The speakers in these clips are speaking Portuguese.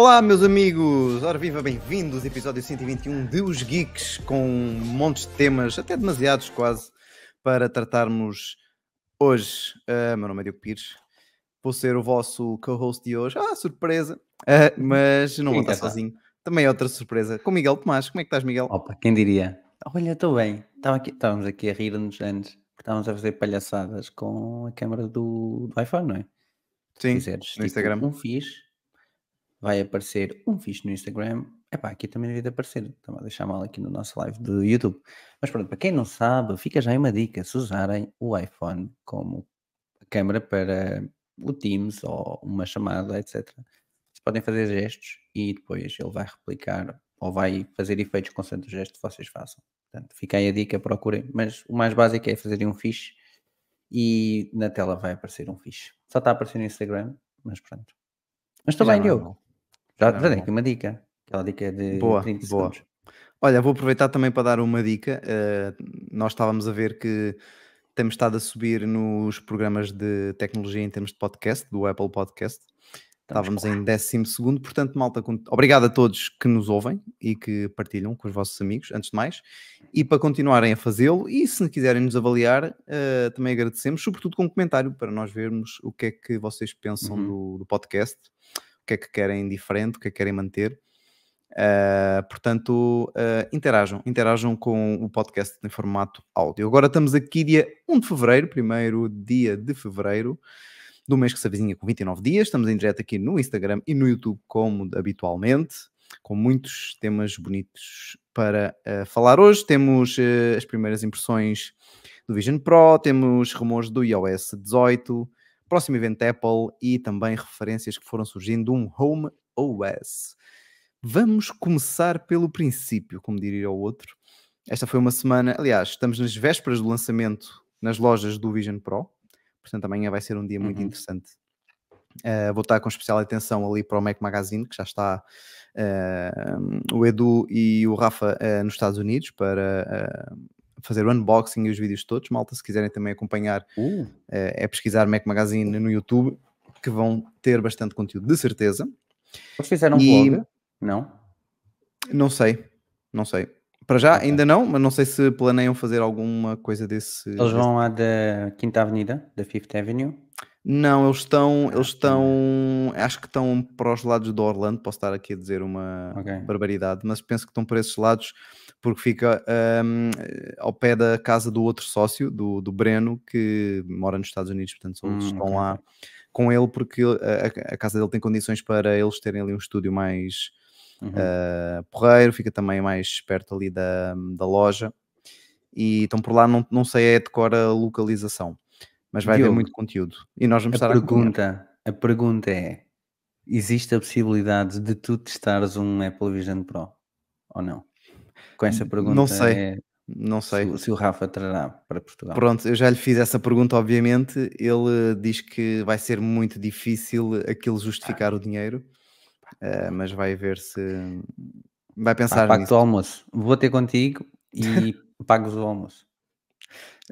Olá, meus amigos! Ora viva, bem-vindos, episódio 121 de Os Geeks, com montes de temas, até demasiados quase, para tratarmos hoje. Uh, meu nome é Diogo Pires, vou ser o vosso co-host de hoje. Ah, surpresa! Uh, mas não vou estar sozinho. Também é outra surpresa. Com Miguel Tomás. Como é que estás, Miguel? Opa, quem diria? Olha, estou bem. Aqui, estávamos aqui a rir-nos antes, porque estávamos a fazer palhaçadas com a câmera do, do iPhone, não é? Sim, no tipo, Instagram. Um fixe, vai aparecer um fixe no Instagram. Epá, aqui também devia aparecer. Estava a deixar mal aqui no nosso live do YouTube. Mas pronto, para quem não sabe, fica já aí uma dica. Se usarem o iPhone como câmera para o Teams ou uma chamada, etc. Vocês podem fazer gestos e depois ele vai replicar ou vai fazer efeitos consoante o gesto que vocês façam. Portanto, fica aí a dica, procurem. Mas o mais básico é fazerem um fixe e na tela vai aparecer um fixe. Só está a aparecer no Instagram, mas pronto. Mas estou bem, Diogo. Já, já dei aqui uma dica. Aquela dica de boa, 30 boa. segundos. Olha, vou aproveitar também para dar uma dica. Uh, nós estávamos a ver que temos estado a subir nos programas de tecnologia em termos de podcast, do Apple Podcast. Estávamos em 12 segundo, portanto, malta, obrigado a todos que nos ouvem e que partilham com os vossos amigos, antes de mais, e para continuarem a fazê-lo, e se quiserem nos avaliar, uh, também agradecemos, sobretudo com um comentário, para nós vermos o que é que vocês pensam uhum. do, do, podcast, que é que querem diferente, o que é que querem manter. Uh, portanto, uh, interajam, interajam com o podcast em formato áudio. Agora estamos aqui dia 1 de fevereiro, primeiro dia de fevereiro, do mês que se avizinha com 29 dias. Estamos em direto aqui no Instagram e no YouTube, como habitualmente, com muitos temas bonitos para uh, falar hoje. Temos as primeiras impressões do Vision Pro, temos rumores do iOS 18, próximo evento Apple e também referências que foram surgindo um Home OS. Vamos começar pelo princípio, como diria o outro. Esta foi uma semana, aliás, estamos nas vésperas do lançamento nas lojas do Vision Pro. Portanto, amanhã vai ser um dia muito uhum. interessante. Uh, vou estar com especial atenção ali para o Mac Magazine, que já está uh, o Edu e o Rafa uh, nos Estados Unidos para fazer o unboxing e os vídeos todos. Malta, se quiserem também acompanhar, uh. é pesquisar Mac Magazine no YouTube, que vão ter bastante conteúdo, de certeza. Vocês fizeram um e... vlog? Não? Não sei, não sei. Para já okay. ainda não, mas não sei se planeiam fazer alguma coisa desse. Eles vão lá da Quinta Avenida, da Fifth Avenue? Não, eles estão, ah, eles estão, acho que estão para os lados do Orlando, posso estar aqui a dizer uma okay. barbaridade, mas penso que estão por esses lados porque fica um, ao pé da casa do outro sócio, do, do Breno, que mora nos Estados Unidos, portanto hum, estão okay. lá com ele porque a, a, casa dele tem condições para eles terem ali um estúdio mais uhum. uh, porreiro, fica também mais perto ali da, da loja. E estão por lá, não, não sei é de cor a localização, mas vai Diogo, haver muito conteúdo. E nós vamos a estar pergunta, a, a pergunta é: existe a possibilidade de tu testares um Apple Vision Pro ou não? Com essa pergunta, não sei. É, não sei. Se, se, o Rafa trará para Portugal. Pronto, eu já lhe fiz essa pergunta, obviamente. Ele diz que vai ser muito difícil aquilo justificar ah. o dinheiro. Uh, mas vai ver se vai pensar ah, pago o almoço. Vou ter contigo e pago o almoço.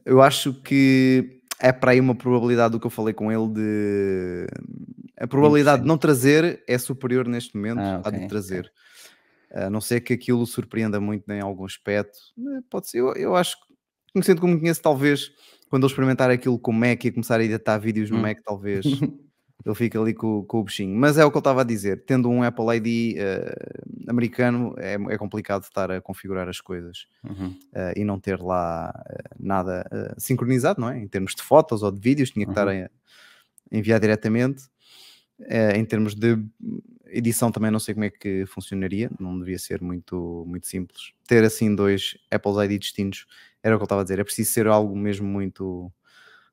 Eu acho que é para aí uma probabilidade do que eu falei com ele de a probabilidade 20%. de não trazer é superior neste momento ah, okay, à de trazer. Okay. A não ser que aquilo surpreenda muito em algum aspecto. Eh, pode ser, eu, eu acho que conhecendo como conheço, talvez quando ele experimentar aquilo com o Mac e começar a editar vídeos no hum. Mac, talvez ele fica ali com, com, o bichinho. Mas é o que ele estava a dizer, tendo um Apple ID uh, americano é, é, complicado estar a configurar as coisas uhum. uh, e não ter lá uh, nada sincronizado, não é? Em termos de fotos ou de vídeos, tinha que uhum. estar a, a enviar diretamente. em termos de edição também não sei como é que funcionaria, não devia ser muito, muito simples. Ter assim dois Apple ID distintos era o que ele estava a dizer, é preciso ser algo mesmo muito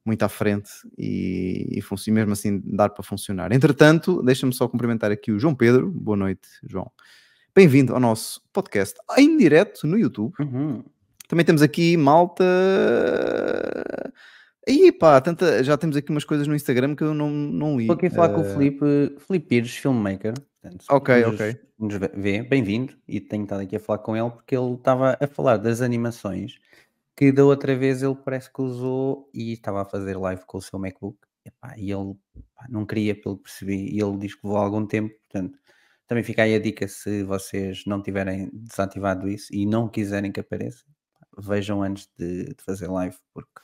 muito à frente e, e, mesmo assim dar para funcionar. Entretanto, deixa-me só cumprimentar aqui o João Pedro. Boa noite, João. Bem-vindo ao nosso podcast em direto no YouTube. Uhum. Também temos aqui malta. Aí pá, tanta... já temos aqui umas coisas no Instagram que eu não, não li. Estou aqui a falar uh... com o eh, Felipe, Felipe Pires, filmmaker. Portanto, ok, nos, ok. Nos vê, bem-vindo. E tenho estado aqui a falar com ele porque ele estava a falar das animações que da outra vez ele parece que usou e estava a fazer live com o seu MacBook. E, epá, e ele pá, não queria, pelo que percebi, e ele diz que levou algum tempo, portanto, Também fica aí a dica se vocês não tiverem desativado isso e não quiserem que apareça, vejam antes de, de fazer live, porque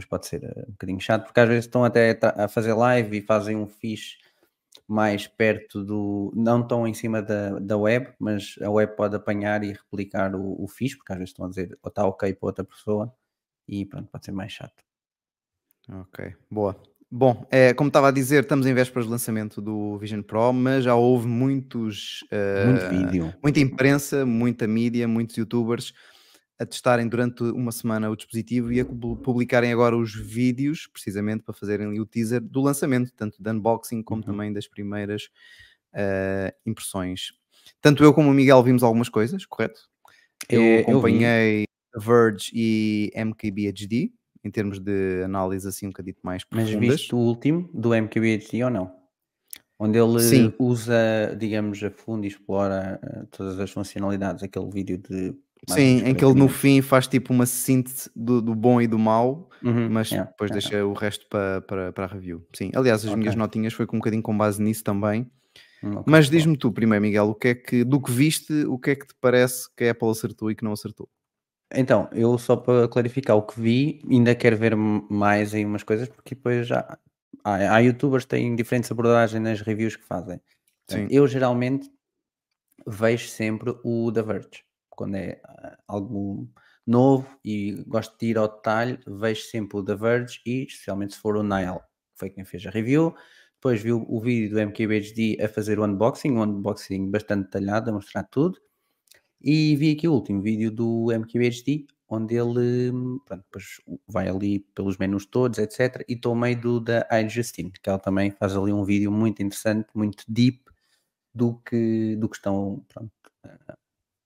depois pode ser uh, um bocadinho chato, porque às vezes estão até a fazer live e fazem um fixe mais perto do. não estão em cima da, da web, mas a web pode apanhar e replicar o, o fixe, porque às vezes estão a dizer ou está ok para outra pessoa e pronto, pode ser mais chato. Ok, boa. Bom, é, como estava a dizer, estamos em vésperas de lançamento do Vision Pro, mas já houve muitos. Uh, Muito vídeo. Muita imprensa, muita mídia, muitos youtubers a testarem durante uma semana o dispositivo e a publicarem agora os vídeos, precisamente para fazerem o teaser do lançamento, tanto de unboxing como uhum. também das primeiras uh, impressões. Tanto eu como o Miguel vimos algumas coisas, correto? Eu é, acompanhei eu Verge e MKBHD em termos de análise assim um bocadinho mais profundas. Mas viste o último do MKBHD ou não? Onde ele Sim. usa, digamos, a fundo e explora uh, todas as funcionalidades, aquele vídeo de Sim, em que ele no fim faz tipo uma síntese do, do bom e do mau, uhum, mas yeah, depois yeah. deixa o resto para, para, para a review. Sim, aliás, as okay. minhas notinhas foi com um bocadinho com base nisso também. Hum, okay, mas diz-me tu primeiro, Miguel, o que é que, do que viste, o que é que te parece que a Apple acertou e que não acertou? Então, eu só para clarificar o que vi, ainda quero ver mais em umas coisas, porque depois já há, há youtubers que têm diferentes abordagens nas reviews que fazem. Sim. Eu geralmente vejo sempre o da Verge quando é ah, algo novo e gosto de ir ao detalhe, vejo sempre o The Verge e especialmente se for o Nile, foi quem fez a review. Depois vi o vídeo do MKBHD a fazer o unboxing, um unboxing bastante detalhado, a mostrar tudo. E vi aqui o último vídeo do MKBHD, onde ele pronto, vai ali pelos menus todos, etc. E estou meio do da iJustine, que ela também faz ali um vídeo muito interessante, muito deep do que, do que estão pronto,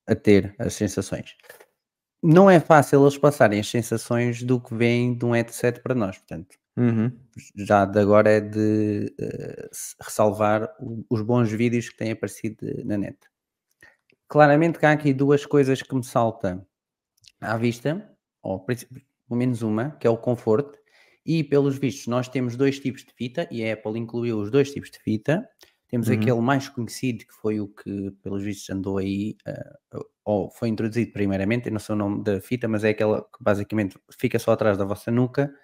a ter as sensações. Não é fácil eles passarem as sensações do que vem de um headset para nós, portanto, uhum. já de agora é de uh, ressalvar os bons vídeos que têm aparecido na net. Claramente que há aqui duas coisas que me saltam à vista, ou pelo menos uma, que é o conforto, e pelos vistos nós temos dois tipos de fita, e a Apple incluiu os dois tipos de fita, temos uhum. aquele mais conhecido, que foi o que, pelos vistos, andou aí, uh, ou foi introduzido primeiramente, eu não sei o nome da fita, mas é aquela que basicamente fica só atrás da vossa nuca.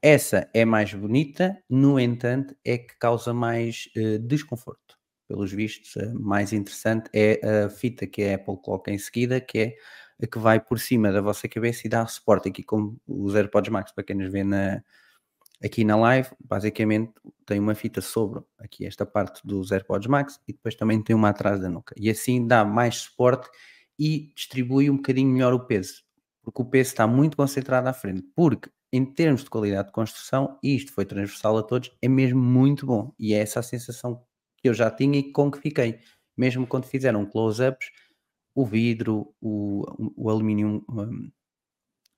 Essa é mais bonita, no entanto, é que causa mais uh, desconforto. Pelos vistos, uh, mais interessante é a fita que a Apple coloca em seguida, que é a que vai por cima da vossa cabeça e dá suporte aqui, como os AirPods Max, para quem nos vê na, Aqui na live, basicamente, tem uma fita sobre aqui esta parte dos AirPods Max e depois também tem uma atrás da nuca. E assim dá mais suporte e distribui um bocadinho melhor o peso, porque o peso está muito concentrado à frente. Porque, em termos de qualidade de construção, e isto foi transversal a todos, é mesmo muito bom. E é essa a sensação que eu já tinha e com que fiquei. Mesmo quando fizeram close-ups, o vidro, o, o alumínio um,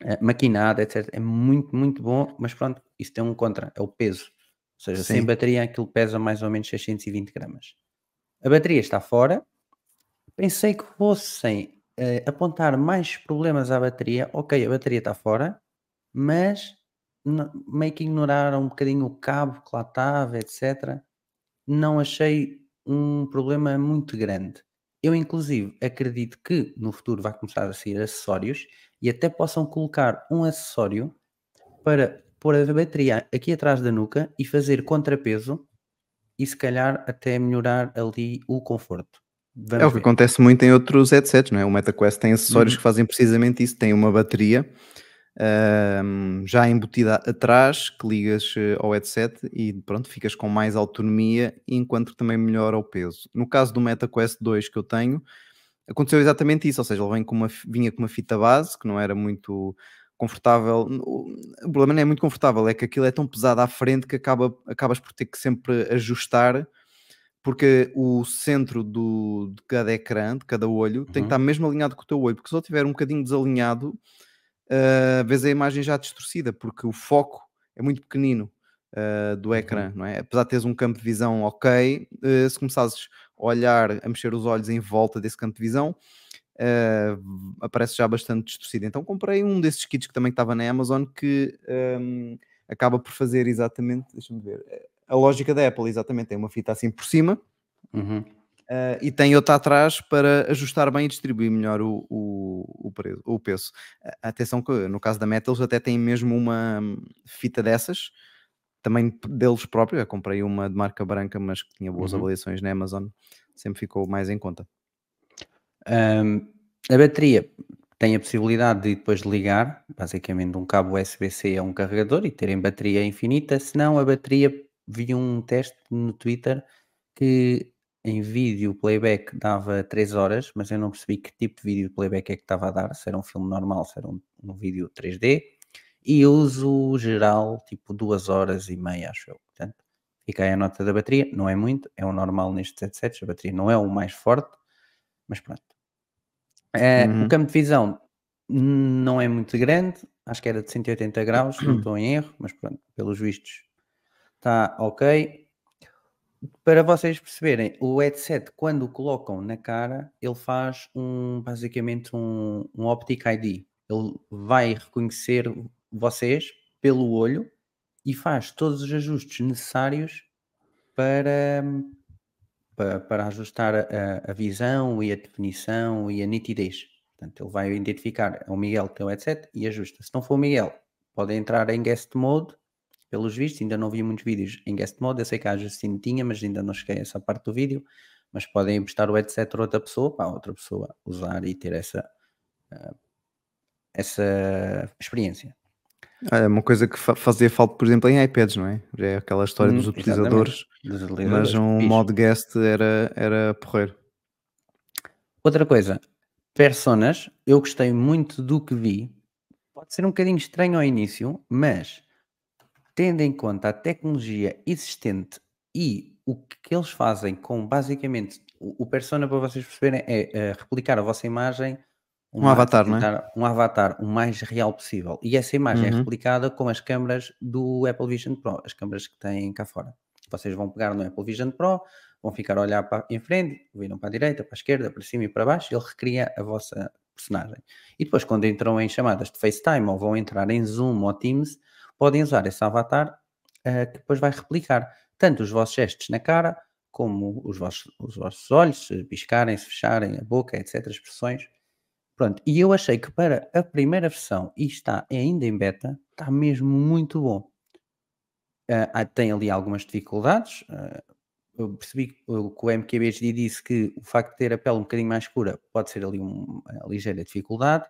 eh, maquinado, etc. É muito, muito bom, mas pronto, isso tem um contra, é o peso. Ou seja, Sim. sem bateria aquilo pesa mais ou menos 620 gramas. A bateria está fora. Pensei que fossem uh, apontar mais problemas à bateria. Ok, a bateria está fora, mas meio que ignoraram um bocadinho o cabo que lá estava, etc. Não achei um problema muito grande. Eu, inclusive, acredito que no futuro vai começar a sair acessórios e até possam colocar um acessório para pôr a bateria aqui atrás da nuca e fazer contrapeso e se calhar até melhorar ali o conforto. Vamos é o que ver. acontece muito em outros headsets, não é? O MetaQuest tem acessórios uhum. que fazem precisamente isso, tem uma bateria um, já embutida atrás que ligas eh, ao headset e pronto, ficas com mais autonomia enquanto também melhora o peso. No caso do MetaQuest 2 que eu tenho, aconteceu exatamente isso, ou seja, ele vem com uma, vinha com uma fita base que não era muito confortável. O problema não é muito confortável, é que aquilo é tão pesado à frente que acaba, acabas por ter que sempre ajustar porque o centro do, de cada ecrã, de cada olho, uhum. tem que uhum. estar mesmo alinhado com o teu olho, porque se ele estiver um bocadinho desalinhado, uh, vês a imagem já distorcida, porque o foco é muito pequenino uh, do ecrã, uhum. não é? Apesar de teres um campo de visão ok, uh, se começares olhar, a mexer os olhos em volta desse campo de visão, uh, aparece já bastante distorcido. Então comprei um desses kits que também estava na Amazon que um, acaba por fazer exatamente, deixa-me ver, a lógica da Apple, exatamente, tem uma fita assim por cima. Uhum Uh, e tem outra atrás para ajustar bem e distribuir melhor o, o, o, preço, o peso. Atenção que no caso da Meta eles até têm mesmo uma fita dessas, também deles próprios. Eu comprei uma de marca branca, mas que tinha boas uhum. avaliações na Amazon, sempre ficou mais em conta. Um, a bateria tem a possibilidade de depois ligar, basicamente um cabo USB-C a um carregador e terem bateria infinita, se não a bateria, vi um teste no Twitter que em vídeo playback dava 3 horas, mas eu não percebi que tipo de vídeo playback é que estava a dar, se era um filme normal, se era um, um vídeo 3D, e uso geral tipo 2 horas e meia, acho eu. Portanto, fica aí a nota da bateria, não é muito, é o normal nestes headsets, a bateria não é o mais forte, mas pronto. É, uhum. O campo de visão não é muito grande, acho que era de 180 graus, não estou em erro, mas pronto, pelos vistos está ok para vocês perceberem, o headset, quando o colocam na cara, ele faz um basicamente um, um Optic ID. Ele vai reconhecer vocês pelo olho e faz todos os ajustes necessários para, para, para ajustar a, a, visão e a definição e a nitidez. Portanto, ele vai identificar é o Miguel que tem o headset e ajusta. Se não for o Miguel, pode entrar em guest mode pelos vistos, ainda não vi muitos vídeos em guest mode. Eu sei que a Justine tinha, mas ainda não cheguei a essa parte do vídeo. Mas podem emprestar o headset outra pessoa, para outra pessoa usar e ter essa, uh, essa experiência. É uma coisa que fazia falta, por exemplo, em iPads, não é? Já é aquela história hum, dos, utilizadores, dos, utilizadores, mas um Bicho. modo guest era, era porreiro. Outra coisa, personas, eu gostei muito do que vi. Pode ser um bocadinho estranho ao início, mas tendo em conta a tecnologia existente e o que eles fazem com basicamente o, o persona para vocês perceberem é, é replicar a vossa imagem um avatar, não é? Um avatar o mais real possível. E essa imagem é uhum. é replicada com as câmaras do Apple Vision Pro, as câmaras que têm cá fora. Vocês vão pegar no Apple Vision Pro, vão ficar a olhar para em frente, viram para a direita, para a esquerda, para cima e para baixo, ele recria a vossa personagem. E depois, quando entram em chamadas de FaceTime ou vão entrar em Zoom ou Teams, podem usar esse avatar uh, que depois vai replicar tanto os vossos gestos na cara, como os vossos, os vossos olhos, se piscarem, se fecharem, a boca, etc. Expressões. Pronto, e eu achei que para a primeira versão, e está ainda em beta, está mesmo muito bom. Uh, tem ali algumas dificuldades. Uh, eu percebi que o MKBHD disse que o facto de ter a pele um bocadinho mais escura pode ser ali uma ligeira dificuldade.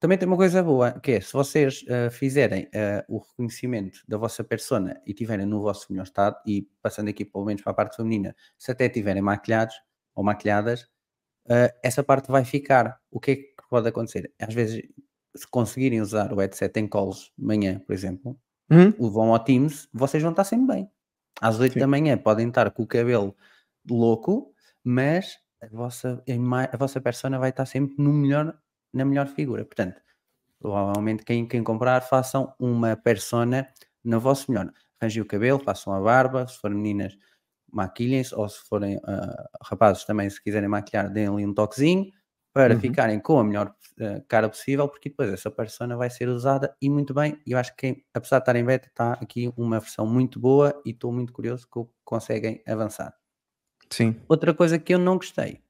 Também tem uma coisa boa, que é se vocês uh, fizerem uh, o reconhecimento da vossa persona e tiverem no vosso melhor estado, e passando aqui pelo menos para a parte feminina, se até tiverem maquilhados ou maquilhadas, uh, essa parte vai ficar. O que é que pode acontecer? Às vezes, se conseguirem usar o headset em calls de manhã, por exemplo, uhum. vão ao Teams, vocês vão estar sempre bem. Às 8 Sim. da manhã podem estar com o cabelo louco, mas a vossa, a vossa persona vai estar sempre no melhor na melhor figura. Portanto, provavelmente quem, quem comprar, façam uma persona na vosso melhor. Arranjem o cabelo, façam a barba, se forem meninas, maquilhem-se, ou se forem uh, rapazes também, se quiserem maquilhar, deem ali um toquezinho para uhum. ficarem com a melhor uh, cara possível, porque depois essa persona vai ser usada e muito bem. E eu acho que, apesar de estar em beta, está aqui uma versão muito boa e estou muito curioso que conseguem avançar. Sim. Outra coisa que eu não gostei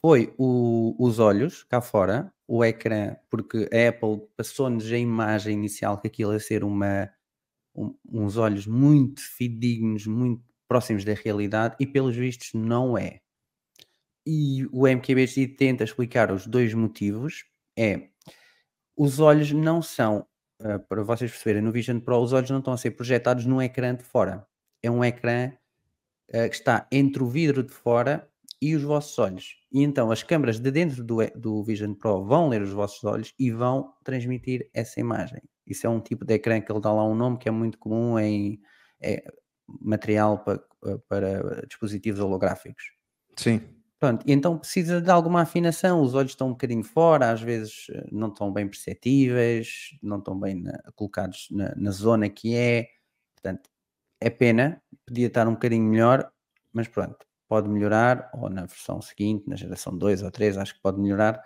foi o, os olhos cá fora, o ecrã, porque a Apple passou-nos a imagem inicial que aquilo ia ser uma, um, uns olhos muito fidedignos, muito próximos da realidade, e pelos vistos não é. E o MKBHD tenta explicar os dois motivos. É, os olhos não são, uh, para vocês perceberem, no Vision Pro, os olhos não estão a ser projetados num ecrã de fora. É um ecrã uh, que está entre o vidro de fora e os vossos olhos. E então as câmaras de dentro do, do Vision Pro vão ler os vossos olhos e vão transmitir essa imagem. Isso é um tipo de ecrã que ele dá lá um nome que é muito comum em é, material para, para dispositivos holográficos. Sim. Pronto, e então precisa de alguma afinação, os olhos estão um bocadinho fora, às vezes eh, não estão bem perceptíveis, não estão bem na, colocados na, na, zona que é, portanto, é pena, podia estar um bocadinho melhor, mas pronto, pode melhorar, ou na versão seguinte, na geração 2 ou 3, acho que pode melhorar,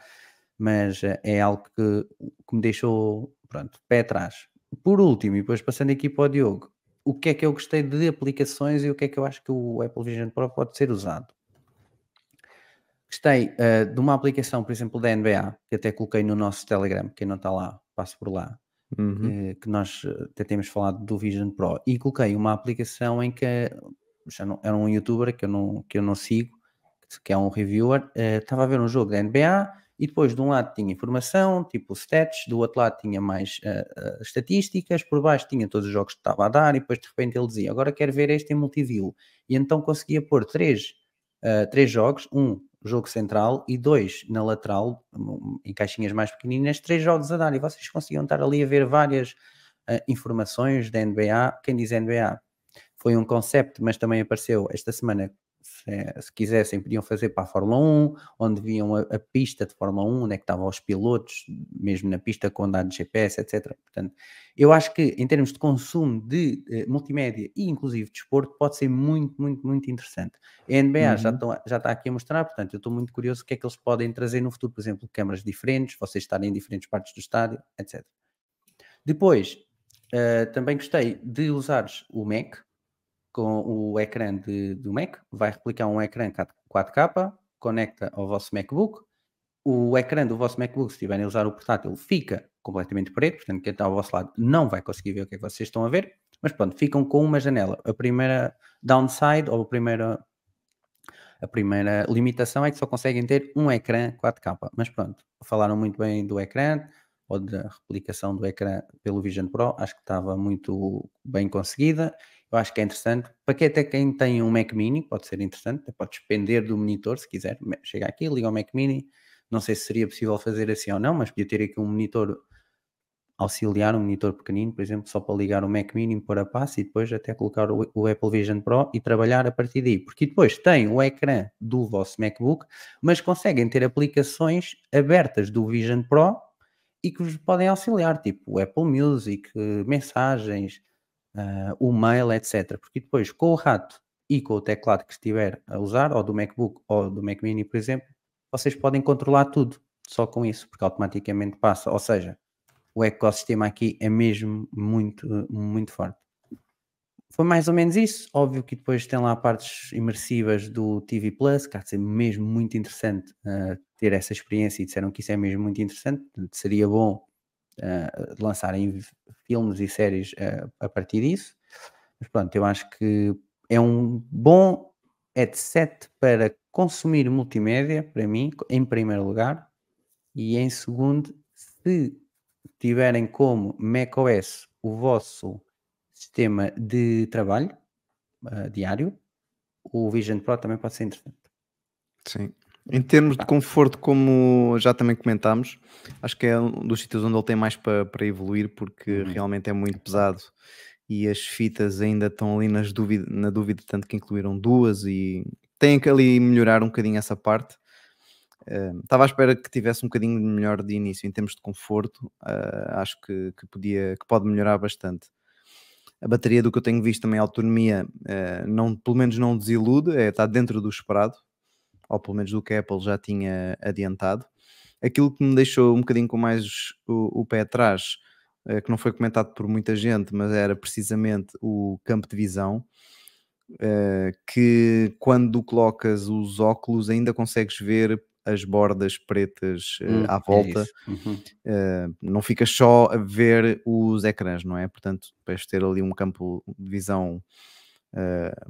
mas eh, é algo que, que me deixou, pronto, pé atrás. Por último, e depois passando aqui para o Diogo, o que é que eu gostei de aplicações e o que é que eu acho que o Apple Vision Pro pode ser usado? Gostei uh, de uma aplicação, por exemplo, da NBA, que até coloquei no nosso Telegram, quem não está lá, passo por lá, Uhum. que, que nós eh, até temos falado do Vision Pro, e coloquei uma aplicação em que já não, era um youtuber que eu não, que eu não sigo, que é um reviewer, uh, estava a ver um jogo da NBA e depois de um lado tinha informação, tipo stats, do outro lado tinha mais uh, uh, estatísticas, por baixo tinha todos os jogos que estava a dar e depois de repente ele dizia, agora quero ver este em multiview. E então conseguia pôr três, uh, três jogos, um jogo central e dois na lateral, em caixinhas mais pequeninas, três jogos a dar e vocês conseguiam estar ali a ver várias informações da NBA. Quem diz NBA foi um conceito, mas também apareceu esta semana se, se, quisessem, podiam fazer para a Fórmula 1, onde viam a, a, pista de Fórmula 1, onde é que estavam os pilotos, mesmo na pista com dados de GPS, etc. Portanto, eu acho que em termos de consumo de uh, multimédia e inclusive de esporte, pode ser muito, muito, muito interessante. A NBA uhum. já, estão, já está aqui a mostrar, portanto, eu estou muito curioso o que é que eles podem trazer no futuro, por exemplo, câmaras diferentes, vocês estarem em diferentes partes do estádio, etc. Depois, uh, também gostei de usares o Mac, com o ecrã de, do Mac, vai replicar um ecrã 4K, conecta ao vosso MacBook. O ecrã do vosso MacBook, se estiverem a usar o portátil, fica completamente preto, portanto, quem está ao vosso lado não vai conseguir ver o que é que vocês estão a ver, mas pronto, ficam com uma janela. A primeira downside, ou a primeira, a primeira limitação é que só conseguem ter um ecrã 4K, mas pronto, falaram muito bem do ecrã, ou da replicação do ecrã pelo Vision Pro, acho que estava muito bem conseguida eu acho que é interessante. Para quem até quem tem um Mac Mini, pode ser interessante, pode despender do monitor se quiser. Chega aqui, liga o Mac Mini. Não sei se seria possível fazer assim ou não, mas podia ter aqui um monitor auxiliar, um monitor pequenino, por exemplo, só para ligar o Mac Mini, pôr a passe e depois até colocar o, o, Apple Vision Pro e trabalhar a partir daí. Porque depois tem o ecrã do vosso MacBook, mas conseguem ter aplicações abertas do Vision Pro e que vos podem auxiliar, tipo o Apple Music, mensagens, uh, o mail, etc. Porque depois, com o rato e com o teclado que estiver a usar, ou do MacBook ou do Mac Mini, por exemplo, vocês podem controlar tudo só com isso, porque automaticamente passa. Ou seja, o ecossistema aqui é mesmo muito, muito forte. Foi mais ou menos isso. Óbvio que depois tem lá partes imersivas do TV Plus, que há de ser mesmo muito interessante uh, ter essa experiência e disseram que isso é mesmo muito interessante. Seria bom uh, lançarem filmes e séries uh, a partir disso. Mas pronto, eu acho que é um bom headset para consumir multimédia, para mim, em primeiro lugar, e em segundo, se tiverem como macOS o vosso sistema de trabalho uh, diário, o Vision Pro também pode ser interessante. Sim. Em termos de conforto, como já também comentámos, acho que é um dos sítios onde ele tem mais para, para evoluir, porque uhum. realmente é muito pesado e as fitas ainda estão ali nas dúvida, na dúvida, tanto que incluíram duas e têm que ali melhorar um bocadinho essa parte. Uh, estava à espera que tivesse um bocadinho melhor de início em termos de conforto, uh, acho que, que, podia, que pode melhorar bastante. A bateria do que eu tenho visto também, a autonomia, uh, não, pelo menos não desilude, é, está dentro do esperado ou pelo menos do que a Apple já tinha adiantado. Aquilo que me deixou um bocadinho com mais o, o pé atrás, eh, que não foi comentado por muita gente, mas era precisamente o campo de visão. Uh, que quando colocas os óculos ainda consegues ver as bordas pretas uh, hum, à é volta, é uhum. uh, não ficas só a ver os ecrãs, não é? Portanto, para ter ali um campo de visão,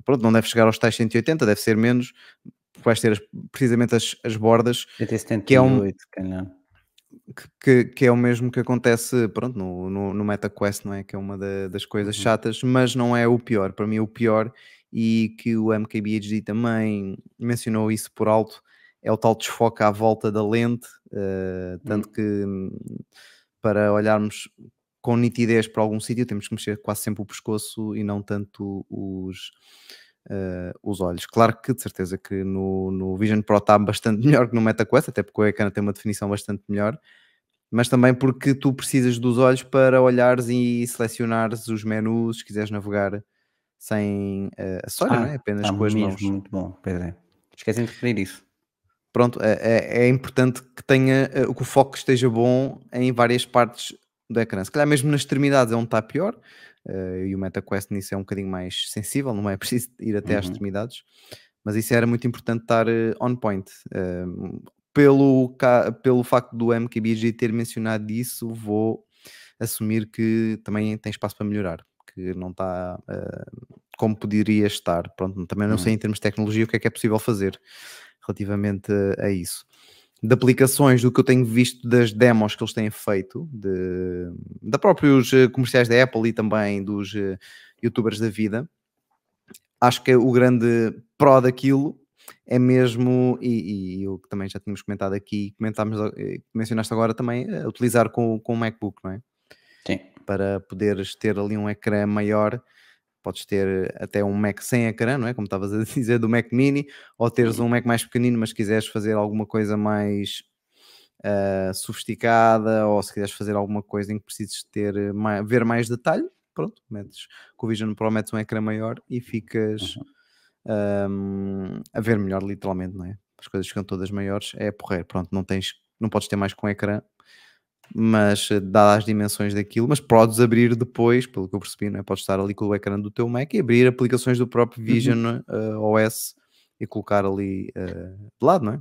pronto, não deve chegar aos tais 180, deve ser menos, vais ter as, precisamente as, as bordas, que é um que, que, é o mesmo que acontece pronto, no, no, no MetaQuest, não é? Que é uma da, das coisas uhum. chatas, mas não é o pior. Para mim, é o pior, e que o MKBHD também mencionou isso por alto, é o tal desfoque à volta da lente, uh, tanto uhum. que para olharmos com nitidez para algum sítio temos que mexer quase sempre o pescoço e não tanto os, uh, os olhos. Claro que de certeza que no, no Vision Pro está bastante melhor que no MetaQuest, até porque o ecrã tem uma definição bastante melhor, mas também porque tu precisas dos olhos para olhares e selecionares os menus, se quiseres navegar sem uh, a história, ah, é? Apenas com as mãos. Muito bom, Pedro. Esquecem de referir isso. Pronto, é, é, é importante que tenha uh, que o foco esteja bom em várias partes do ecrã. Se calhar mesmo nas extremidades é onde está pior, Uh, e o MetaQuest nisso é um bocadinho mais sensível, não é preciso ir até uhum. às extremidades, Mas isso era muito importante estar uh, on point. Uh, pelo, pelo facto do MKBG ter mencionado isso, vou assumir que também tem espaço para melhorar, que não está uh, como poderia estar. Pronto, também não sei uhum. em termos de tecnologia o que é que é possível fazer relativamente a isso. De aplicações, do que eu tenho visto das demos que eles têm feito, de, da próprios eh, comerciais da Apple e também dos uh, youtubers da vida, acho que o grande pró daquilo é mesmo, e, e eu também já tínhamos comentado aqui, comentámos, eh, mencionaste agora também, utilizar com, com o MacBook, não é? Sim. Para poderes ter ali um ecrã maior, podes ter até um Mac sem ecrã, não é? Como estavas a dizer, do Mac Mini, ou teres um Mac mais pequenino, mas quiseres fazer alguma coisa mais uh, sofisticada, ou se quiseres fazer alguma coisa em que precises ter mais, ver mais detalhe, pronto, metes com o Vision Pro metes um ecrã maior e ficas um, a ver melhor, literalmente, não é? As coisas ficam todas maiores, é porrer, pronto, não tens, não podes ter mais com ecrã, mas eh, dadas as dimensões daquilo, mas podes abrir depois, pelo que eu percebi, não é? podes estar ali com o ecrã do teu Mac e abrir aplicações do próprio uhum. Vision uhum. uh, OS e colocar ali uh, de lado, não é?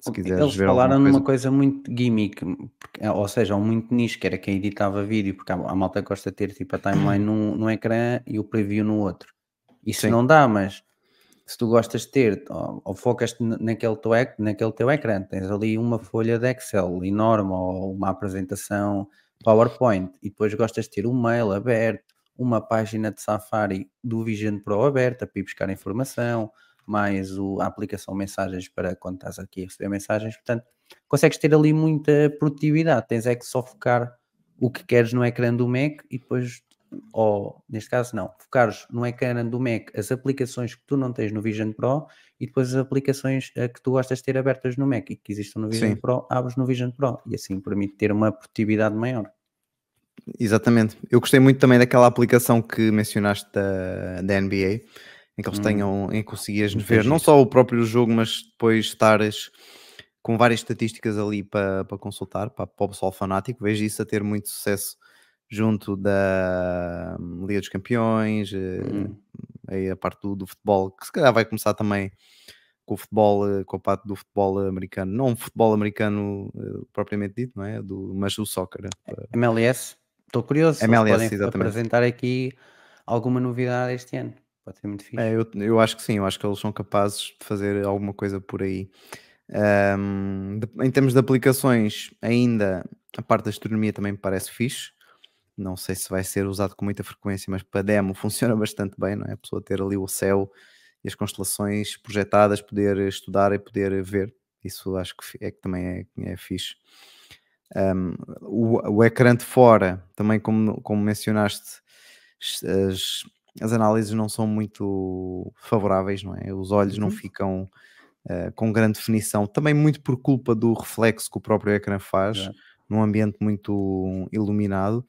Se quiseres Eles ver falaram coisa... numa coisa muito gimmick, porque, ou seja, muito nicho, que era quem editava vídeo, porque a, a malta gosta de ter tipo a timeline num, num ecrã e o preview no outro. Isso Sim. não dá, mas se tu gostas de ter, ou, ou focas naquele teu, naquele teu ecrã, tens ali uma folha de Excel enorme ou uma apresentação PowerPoint e depois gostas de ter um mail aberto, uma página de Safari do Vision Pro aberta para ir buscar informação, mais o, a aplicação mensagens para quando estás aqui a receber mensagens, portanto, consegues ter ali muita produtividade, tens é que só focar o que queres no ecrã do Mac e depois ou neste caso não, focares no ecrã do Mac as aplicações que tu não tens no Vision Pro e depois as aplicações uh, que tu gostas de ter abertas no Mac e que existem no Vision Sim. Pro, abres no Vision Pro e assim permite ter uma produtividade maior. Exatamente. Eu gostei muito também daquela aplicação que mencionaste da, da NBA, em que eles hum. tenham, em que conseguias ver não só o próprio jogo, mas depois estares com várias estatísticas ali para, para consultar, para, para o pessoal fanático. Vejo isso a ter muito sucesso junto da hum, Liga dos Campeões, uhum. aí a parte do, do, futebol, que se calhar vai começar também com o futebol, eh, com a parte do futebol americano, não o futebol americano uh, propriamente dito, não é? Do, mas o soccer. MLS, estou curioso, MLS, podem exatamente. apresentar aqui alguma novidade este ano. Pode ser muito fixe. É, eu, eu acho que sim, eu acho que eles são capazes de fazer alguma coisa por aí. Um, de, em termos de aplicações, ainda a parte da astronomia também me parece fixe. Não sei se vai ser usado com muita frequência, mas para demo funciona bastante bem, não é? A pessoa ter ali o céu e as constelações projetadas, poder estudar e poder ver. Isso acho que é que também é, é fixe. Um, o, o ecrã de fora, também como, como mencionaste, as, as análises não são muito favoráveis, não é? Os olhos uhum. não ficam uh, com grande definição, também muito por culpa do reflexo que o próprio ecrã faz, num ambiente muito iluminado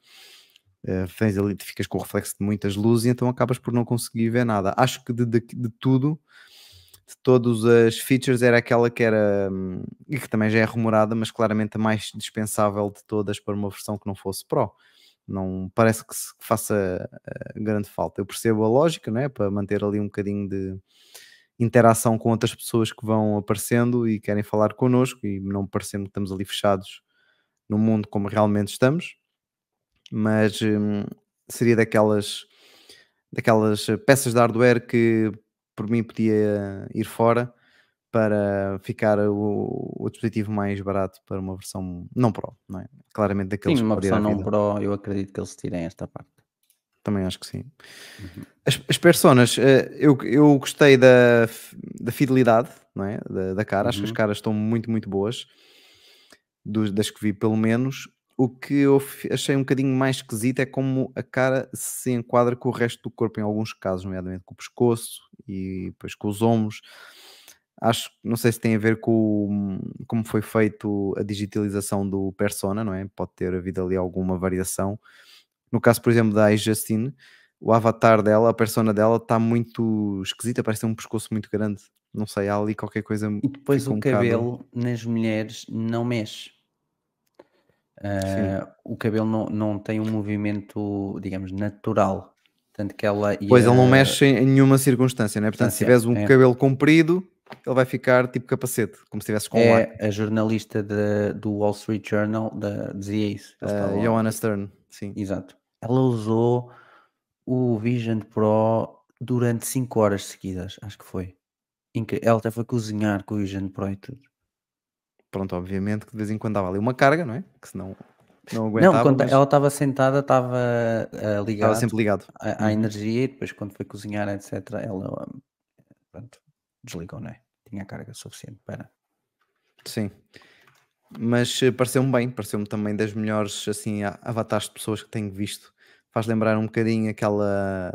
uh, ali, ficas com o reflexo de muitas luzes e então acabas por não conseguir ver nada. Acho que de, de, de tudo, de todas as features, era aquela que era hum, e que também já é rumorada, mas claramente a mais dispensável de todas para uma versão que não fosse Pro. Não parece que se faça uh, grande falta. Eu percebo a lógica, né? para manter ali um bocadinho de interação com outras pessoas que vão aparecendo e querem falar connosco e não parecendo que estamos ali fechados no mundo como realmente estamos mas hum, seria daquelas, daquelas peças de hardware que por mim podia ir fora para ficar o, o, dispositivo mais barato para uma versão não Pro, não é? Claramente daqueles Sim, uma versão não Pro, eu acredito que eles tirem esta parte. Também acho que sim. Uhum. As, as personas, eh, eu, eu gostei da, da fidelidade não é? da, da cara, uhum. acho que as uhum. caras estão muito, muito boas, dos, das que vi pelo menos. O que eu achei um bocadinho mais esquisito é como a cara se enquadra com o resto do corpo, em alguns casos, nomeadamente com o pescoço e depois com os ombros. Acho, não sei se tem a ver com como foi feito a digitalização do persona, não é? Pode ter havido ali alguma variação. No caso, por exemplo, da Justine, o avatar dela, a persona dela, está muito esquisita, parece ter um pescoço muito grande. Não sei, há ali qualquer coisa. E depois o um cabelo bocado... nas mulheres não mexe Uh, o cabelo não, não tem um movimento, digamos, natural. Tanto que ela ia... Pois ele não mexe em nenhuma circunstância, não é? Portanto, se tiveres um é. cabelo comprido, ele vai ficar tipo capacete, como se estivesse com é um ar. a jornalista de, do Wall Street Journal da, dizia isso. Uh, Joanna Stern, sim. Exato. Ela usou o Vision Pro durante 5 horas seguidas, acho que foi. Ela até foi cozinhar com o Vision Pro e tudo. Pronto, obviamente que de vez em quando dava ali uma carga, não é? Que senão não aguentava. Não, quando mas... ela estava sentada, estava uh, ligado. Estava sempre ligado. À, à uhum. energia e depois quando foi cozinhar, etc., ela um, pronto, desligou, não é? Tinha carga suficiente para. Sim. Mas eh, pareceu-me bem, pareceu-me também das melhores assim, avatares de pessoas que tenho visto faz lembrar um bocadinho aquela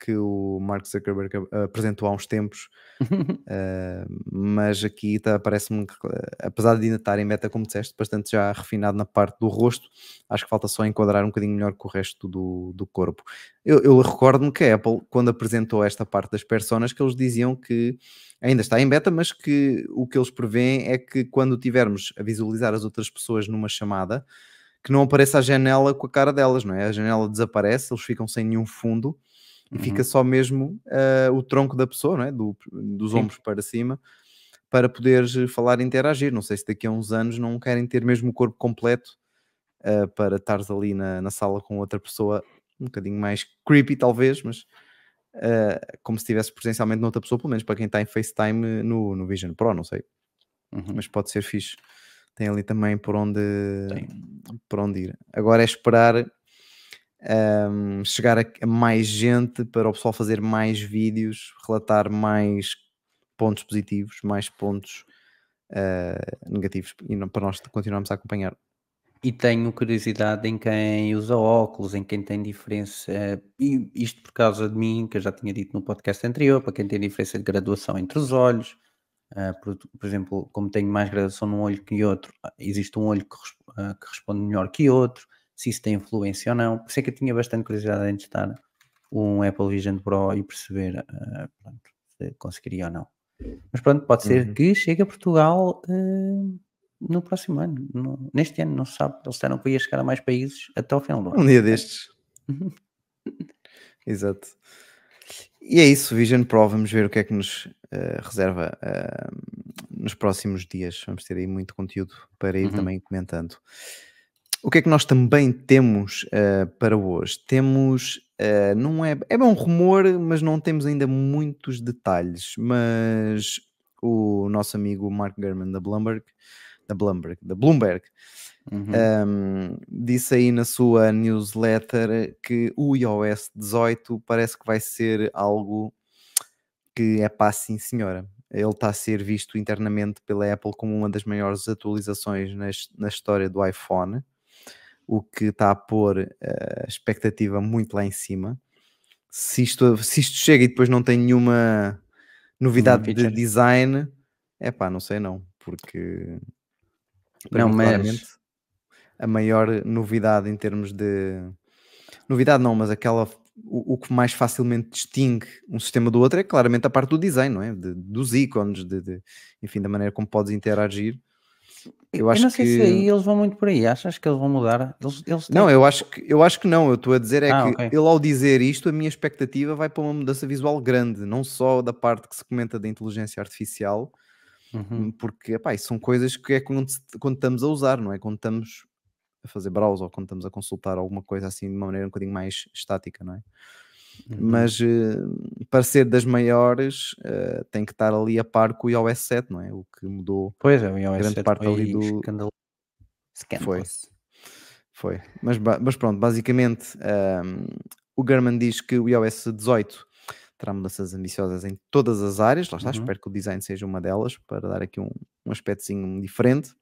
que o Mark Zuckerberg apresentou há uns tempos, uh, mas aqui tá, parece-me que, apesar de ainda estar em beta, como disseste, bastante já refinado na parte do rosto, acho que falta só enquadrar um bocadinho melhor com o resto do, do corpo. Eu, eu recordo-me que a Apple, quando apresentou esta parte das personas, que eles diziam que ainda está em beta, mas que o que eles prevêem é que quando tivermos a visualizar as outras pessoas numa chamada, que não apareça a janela com a cara delas, não é? A janela desaparece, eles ficam sem nenhum fundo e uhum. fica só mesmo uh, o tronco da pessoa, não é? Do, dos Sim. ombros para cima, para poderes falar e interagir. Não sei se daqui a uns anos não querem ter mesmo o corpo completo uh, para estares ali na, na sala com outra pessoa, um bocadinho mais creepy, talvez, mas. Uh, como se estivesse presencialmente noutra pessoa, pelo menos para quem está em FaceTime no, no Vision Pro, não sei, uhum. mas pode ser fixe tem ali também por onde, por onde ir. Agora é esperar um, chegar a, a, mais gente para o pessoal fazer mais vídeos, relatar mais pontos positivos, mais pontos uh, negativos e não, para nós continuarmos a acompanhar. E tenho curiosidade em quem usa óculos, em quem tem diferença, e isto por causa de mim, que eu já tinha dito no podcast anterior, para quem tem diferença de graduação entre os olhos, Uh, por, por, exemplo, como tenho mais graduação num olho que outro, ah, existe um olho que, uh, que, responde melhor que outro, se isso tem influência ou não. Por isso é que eu tinha bastante curiosidade em testar um Apple Vision Pro e perceber uh, pronto, se conseguiria ou não. Mas pronto, pode ser uhum. que chegue a Portugal no próximo ano, no, neste ano, não se sabe. Eles disseram que ia chegar a mais países até ao final do ano. Um dia destes. Exato. E é isso, Vision Pro, vamos ver o que é que nos uh, reserva uh, nos próximos dias. Vamos ter aí muito conteúdo para ir uhum. também comentando. O que é que nós também temos uh, para hoje? Temos, não é, é bom rumor, mas não temos ainda muitos detalhes. Mas o nosso amigo Mark Gurman da Bloomberg, da Bloomberg, da Bloomberg Uhum. Um, disse aí na sua newsletter que o iOS 18 parece que vai ser algo que é pá, sim senhora. Ele está a ser visto internamente pela Apple como uma das maiores atualizações na, na história do iPhone, o que está a pôr a expectativa muito lá em cima. Se isto, se isto chega e depois não tem nenhuma novidade de design, é pá, não sei não, porque não, mas a maior novidade em termos de. Novidade não, mas aquela. O, o, que mais facilmente distingue um sistema do outro é claramente a parte do design, não é? De, dos ícones, de, de, enfim, da maneira como podes interagir. Eu, eu acho não sei que... se aí eles vão muito por aí. Achas que eles vão mudar? Eles, eles têm... Não, eu acho, que, eu acho que não. Eu estou a dizer é ah, que okay. ele, ao dizer isto, a minha expectativa vai para uma mudança visual grande, não só da parte que se comenta da inteligência artificial, uhum. porque epá, são coisas que é quando, quando estamos a usar, não é? Quando estamos a fazer browse ou quando estamos a consultar alguma coisa assim de uma maneira um bocadinho mais estática, não é? Uhum. Mas uh, para ser das maiores uh, tem que estar ali a par com o iOS 7, não é? O que mudou pois é, o iOS grande 7 parte ali do escandal... foi foi, mas, mas pronto, basicamente um, ehm, o German diz que o iOS 18 terá mudanças ambiciosas em todas as áreas, lá está, uhum. espero que o design seja uma delas para dar aqui um, um aspectozinho diferente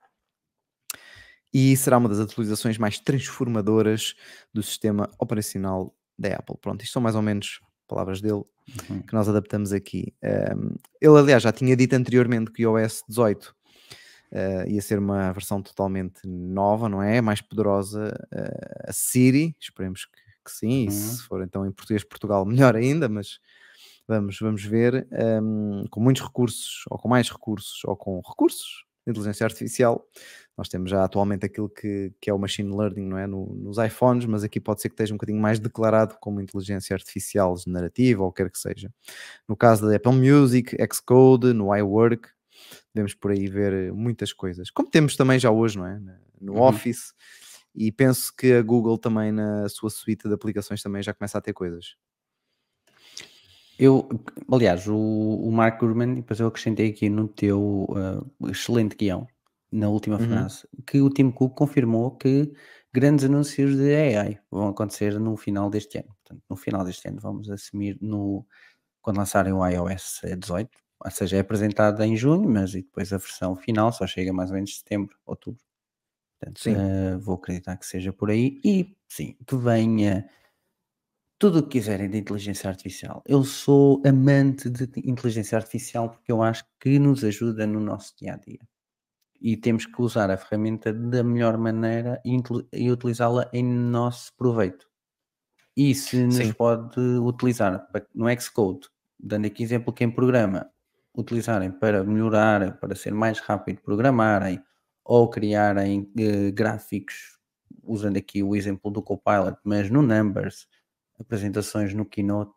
e será uma das atualizações mais transformadoras do sistema operacional da Apple. Pronto, isto são mais ou menos palavras dele uhum. que nós adaptamos aqui. Um, ele, aliás, já tinha dito anteriormente que o iOS 18 uh, ia ser uma versão totalmente nova, não é? Mais poderosa. Uh, a Siri, esperemos que, que sim, uhum. e se for então em português Portugal, melhor ainda, mas vamos, vamos ver. Um, com muitos recursos, ou com mais recursos, ou com recursos inteligência artificial. Nós temos já atualmente aquilo que, que é o machine learning não é? No, nos iPhones, mas aqui pode ser que esteja um bocadinho mais declarado como inteligência artificial generativa ou quer que seja. No caso da Apple Music, Xcode, no iWork, podemos por aí ver muitas coisas. Como temos também já hoje, não é? No uhum. Office. E penso que a Google também na sua suite de aplicações também já começa a ter coisas. Eu, aliás, o, o Mark Gurman, depois eu acrescentei aqui no teu uh, excelente guião, na última uhum. frase, que o Tim Cook confirmou que grandes anúncios de AI vão acontecer no final deste ano. Portanto, no final deste ano, vamos assumir no, quando lançarem o iOS 18, ou seja, é apresentada em junho, mas e depois a versão final só chega mais ou menos em setembro, outubro. Portanto, uh, vou acreditar que seja por aí. E sim, que venha tudo o que quiserem de inteligência artificial. Eu sou amante de inteligência artificial porque eu acho que nos ajuda no nosso dia a dia. E temos que usar a ferramenta da melhor maneira e, utilizá-la em nosso proveito. E se nos Sim. pode utilizar no Xcode, dando aqui exemplo, quem programa, utilizarem para melhorar, para ser mais rápido programarem ou criarem eh, gráficos, usando aqui o exemplo do Copilot, mas no Numbers, apresentações no Keynote,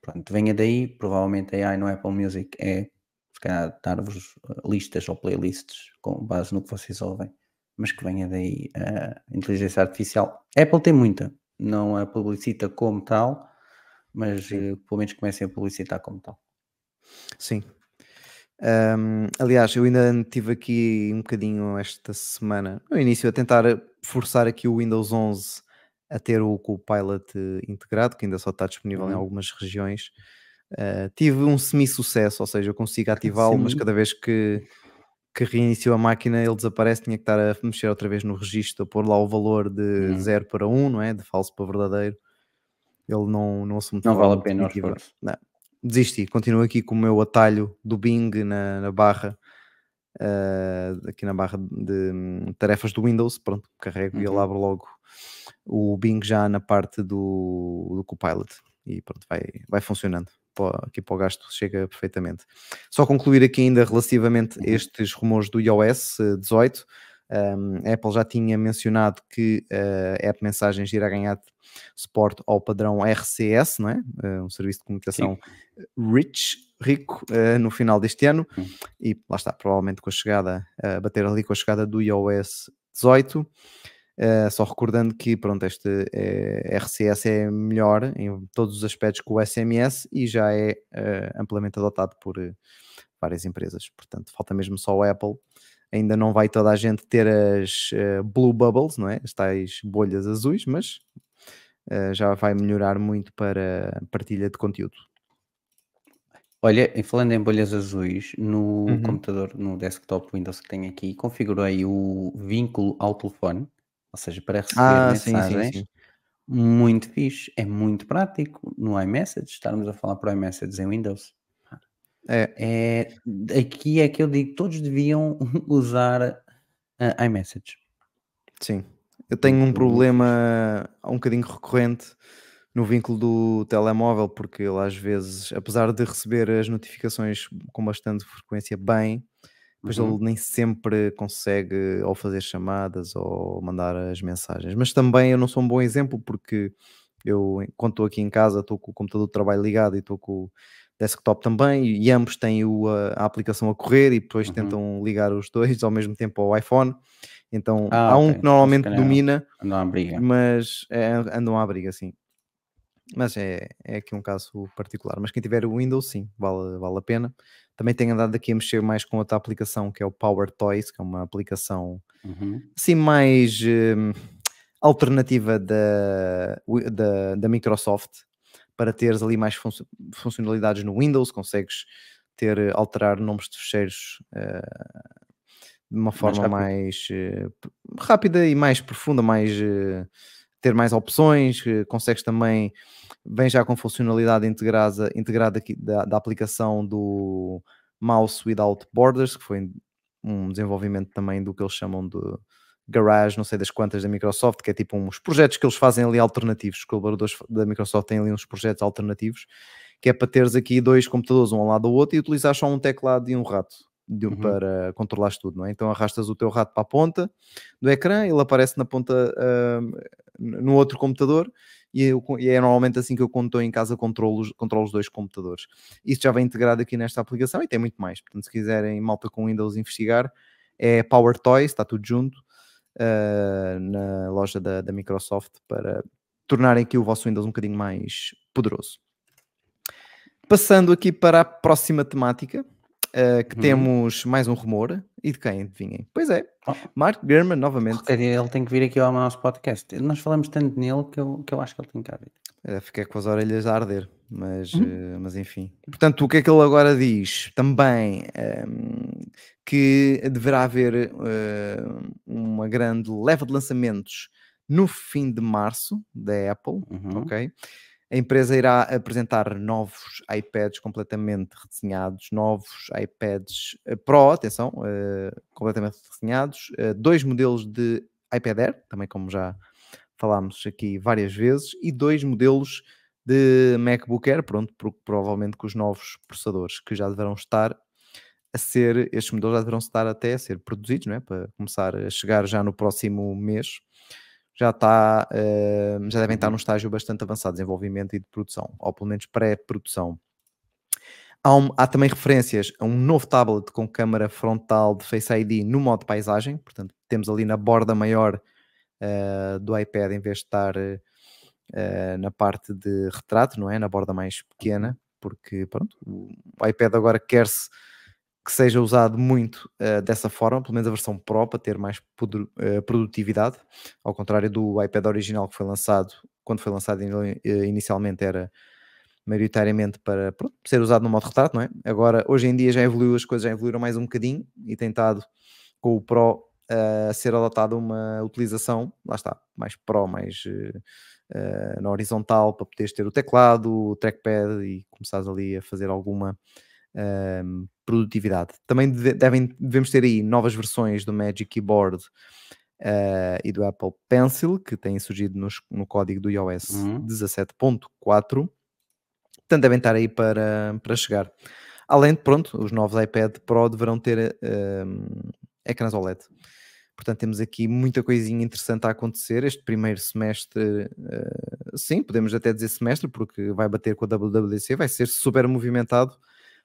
pronto, venha daí, provavelmente a AI no Apple Music é, se calhar, dar-vos eh, listas ou playlists com base no que vocês ouvem, mas que venha daí a inteligência artificial. Apple tem muita, não a publicita como tal, mas uh, pelo menos comecem a publicitar como tal. Sim. Um, aliás, eu ainda tive aqui um bocadinho esta semana, no início, a tentar forçar aqui o Windows 11 a ter o Copilot integrado, que ainda só está disponível uhum. em algumas regiões. Uh, tive um semi-sucesso, ou seja, eu consigo ativá-lo, mas cada vez que, que reinicio a máquina ele desaparece, tinha que estar a mexer outra vez no registro, a pôr lá o valor de uhum. 0 para 1, um, não é? De falso para verdadeiro. Ele não, não assume Não vale a pena não. Desisti, continuo aqui com o meu atalho do Bing na, na barra, uh, aqui na barra de um, tarefas do Windows, pronto, carrego uhum. e ele uhum. abre logo o Bing já na parte do, do Copilot e pronto, vai, vai funcionando. Aqui para o gasto chega perfeitamente. Só concluir aqui ainda relativamente a uhum. estes rumores do iOS 18. Um, a Apple já tinha mencionado que uh, a App Mensagens irá ganhar suporte ao padrão RCS, não é? Uh, um serviço de comunicação Sim. rich, rico, uh, no final deste ano. E lá está, provavelmente com a chegada, bater ali com a chegada do iOS 18. Uh, só recordando que pronto, este é, RCS é melhor em todos os aspectos que o SMS e já é uh, amplamente adotado por várias empresas. Portanto, falta mesmo só o Apple. Ainda não vai toda a gente ter as Blue Bubbles, não é? As tais bolhas azuis, mas já vai melhorar muito para partilha de conteúdo. Olha, falando em bolhas azuis, no uhum. computador, no desktop Windows que tenho aqui, configurei o vínculo ao telefone ou seja, para receber Ah, sim, sim, mensagens, sim. muito fixe, é muito prático no iMessage, estarmos a falar por iMessage em Windows. É. É, aqui é que eu digo, todos deviam usar uh, iMessage. Sim. Eu tenho um problema um bocadinho recorrente no vínculo do telemóvel, porque ele às vezes, apesar de receber as notificações com bastante frequência bem, Pois uhum. ele nem sempre consegue ou fazer chamadas ou mandar as mensagens. Mas também eu não sou um bom exemplo porque eu, quando estou aqui em casa, estou com o computador de trabalho ligado e estou com o desktop também, e ambos têm o, a, a, aplicação a correr e depois uhum. tentam ligar os dois ao mesmo tempo ao iPhone. Então ah, há um que normalmente domina, andam à briga. mas é, andam à briga, sim. Mas é, é aqui um caso particular. Mas quem tiver o Windows, sim, vale, vale a pena. Também tenho andado aqui a mexer mais com outra aplicação que é o Power Toys, que é uma aplicação uhum. assim mais um, alternativa da, da, da, Microsoft para teres ali mais fun funcionalidades no Windows, consegues ter, alterar nomes de fecheiros uh, de uma forma mais, mais uh, rápida e mais profunda, mais uh, ter mais opções, consegues também, vem já com funcionalidade integrada, integrada aqui da, da aplicação do Mouse Without Borders, que foi um desenvolvimento também do que eles chamam de Garage, não sei das quantas da Microsoft, que é tipo uns projetos que eles fazem ali alternativos, os colaboradores da Microsoft têm ali uns projetos alternativos, que é para teres aqui dois computadores um ao lado do outro e utilizar só um teclado e um rato. De, Uhum. para controlares tudo, não é? Então arrastas o teu rato para a ponta do ecrã, ele aparece na ponta uh, no outro computador e, eu, e, é normalmente assim que eu quando estou em casa controlo, controlo os dois computadores. Isto já vem integrado aqui nesta aplicação e tem muito mais. Portanto, se quiserem malta com Windows investigar, é Power Toys, está tudo junto uh, na loja da, da Microsoft para tornarem aqui o vosso Windows um bocadinho mais poderoso. Passando aqui para a próxima temática, uh, que uhum. temos mais um rumor. E de quem? Adivinhem? Pois é, oh. Mark Gurman, novamente. Ele tem que vir aqui ao nosso podcast. Nós falamos tanto nele que eu, que eu acho que ele tem que vir. Uh, fiquei com as orelhas a arder, mas, uhum. uh, mas enfim. Portanto, o que é que ele agora diz? Também um, ehm, que deverá haver uh, uma grande leva de lançamentos no fim de março da Apple, uhum. ok? A empresa irá apresentar novos iPads completamente redesenhados, novos iPads eh, Pro, atenção, uh, completamente redesenhados, uh, dois modelos de iPad Air, também como já falámos aqui várias vezes, e dois modelos de MacBook Air, pronto, provavelmente com os novos processadores que já deverão estar a ser, estes modelos já deverão estar até a ser produzidos, não é? para começar a chegar já no próximo mês já, está, uh, já devem estar num estágio bastante avançado de desenvolvimento e de produção, ou pelo menos pré-produção. Há, um, há, também referências a um novo tablet com câmara frontal de Face ID no modo paisagem, portanto, temos ali na borda maior uh, do iPad em vez de estar uh, na parte de retrato, não é? Na borda mais pequena, porque pronto, o iPad agora quer-se que seja usado muito uh, dessa forma, pelo menos a versão Pro, para ter mais uh, produtividade, ao contrário do iPad original que foi lançado, quando foi lançado eh, inicialmente era maioritariamente para pronto, ser usado no modo retrato, não é? Agora, hoje em dia já evoluiu, as coisas já evoluíram mais um bocadinho e tem estado com o Pro a uh, ser adotada uma utilização, lá está, mais Pro, mais na horizontal, para poderes ter o teclado, o trackpad e começares ali a fazer alguma um, produtividade. Também devem, devemos ter aí novas versões do Magic Keyboard uh, e do Apple Pencil, que têm surgido nos, no código do iOS uhum. 17.4. Portanto, devem estar aí para, para chegar. Além de, pronto, os novos iPad Pro deverão ter um, ecrãs OLED. Portanto, temos aqui muita coisinha interessante a acontecer. Este primeiro semestre, uh, sim, podemos até dizer semestre, porque vai bater com a WWDC, vai ser super movimentado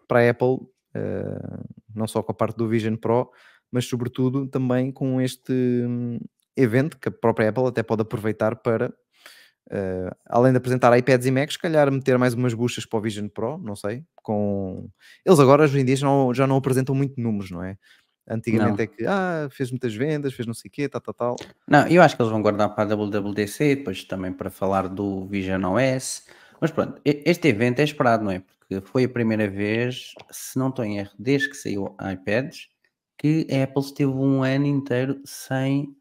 para a Apple, uh, não só com a parte do Vision Pro, mas sobretudo também com este um, evento que a própria Apple até pode aproveitar para, uh, além de apresentar iPads e Macs, se calhar meter mais umas buchas para o Vision Pro, não sei. Com... Eles agora, hoje em dia, já não, já não apresentam muito números, não é? Antigamente não. é que ah, fez muitas vendas, fez não sei o quê, tal, tal, tal. Não, eu acho que eles vão guardar para a WWDC, depois também para falar do Vision OS. Mas pronto, este evento é esperado, não é? Porque foi a primeira vez, se não estou em erro, desde que saiu iPads, que a Apple esteve um ano inteiro sem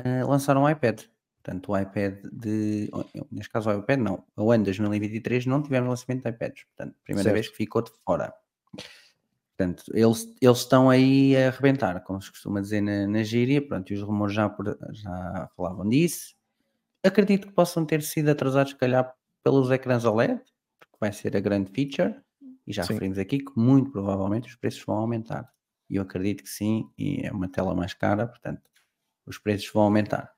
uh, lançar um iPad. Portanto, o iPad de. Neste caso, o iPad não. O ano 2023 não tivemos lançamento de iPads. Portanto, primeira certo. vez que ficou de fora. Portanto, eles, eles estão aí a arrebentar, como se costuma dizer na, na gíria. Pronto, e os rumores já, já falavam disso. Acredito que possam ter sido atrasados, se calhar, pelos ecrãs OLED, porque vai ser a grande feature, e já sim. referimos aqui que muito provavelmente os preços vão aumentar. E eu acredito que sim, e é uma tela mais cara, portanto, os preços vão aumentar.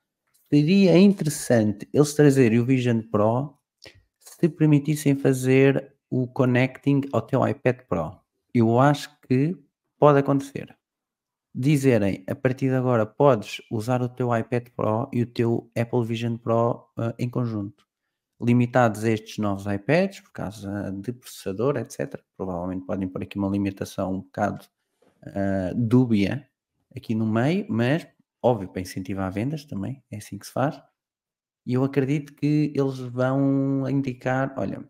Seria interessante eles trazerem o Vision Pro se permitissem fazer o connecting ao teu iPad Pro. Eu acho que pode acontecer. Dizerem a partir de agora podes usar o teu iPad Pro e o teu Apple Vision Pro uh, em conjunto limitados a estes novos iPads, por causa de processador, etc. Provavelmente podem pôr aqui uma limitação um bocado uh, dúbia aqui no meio, mas óbvio para incentivar vendas também, é assim que se faz. E eu acredito que eles vão indicar: olha,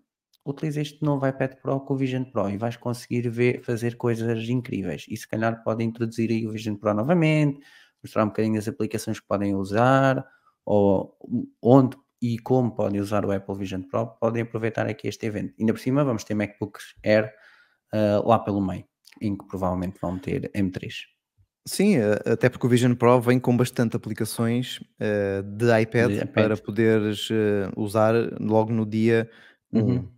utiliza este novo iPad Pro com o Vision Pro e vais conseguir ver, fazer coisas incríveis. E se calhar podem introduzir aí o Vision Pro novamente, mostrar um bocadinho as aplicações que podem usar, ou onde e como podem usar o Apple Vision Pro, podem aproveitar aqui este evento. Ainda por cima, vamos ter MacBooks Air uh, lá pelo meio, em que provavelmente vão ter M3. Sim, até porque o Vision Pro vem com bastante aplicações uh, de, iPad de, iPad para poderes uh, usar logo no dia 1. Uhum.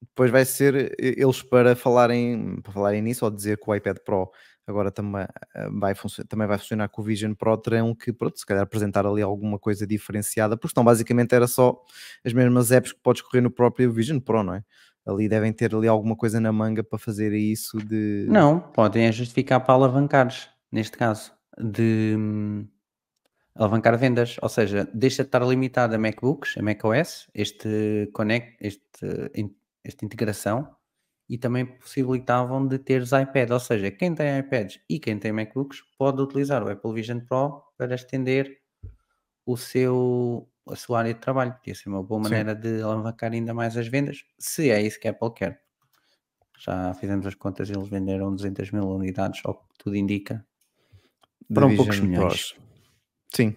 Depois vai ser eles para falarem, para falarem nisso ou dizer que o iPad Pro agora também eh, vai, também vai funcionar com o Vision Pro, terão que, pronto, se calhar apresentar ali alguma coisa diferenciada, porque senão basicamente era só as mesmas apps que podes correr no próprio Vision Pro, não é? Ali devem ter ali alguma coisa na manga para fazer isso de... Não, podem justificar para alavancares, neste caso, de hum, alavancar vendas, ou seja, deixa de estar limitado a MacBooks, a macOS, este connect, este, esta integração, e também possibilitavam de teres iPad, ou seja, quem tem iPads e quem tem MacBooks pode utilizar o Apple Vision Pro para estender o seu, a sua área de trabalho. Podia ser uma boa maneira Sim. de alavancar ainda mais as vendas, se é isso que a Apple quer. Já fizemos as contas e eles venderam 200 mil unidades, ao que tudo indica, para um poucos milhões. Sim.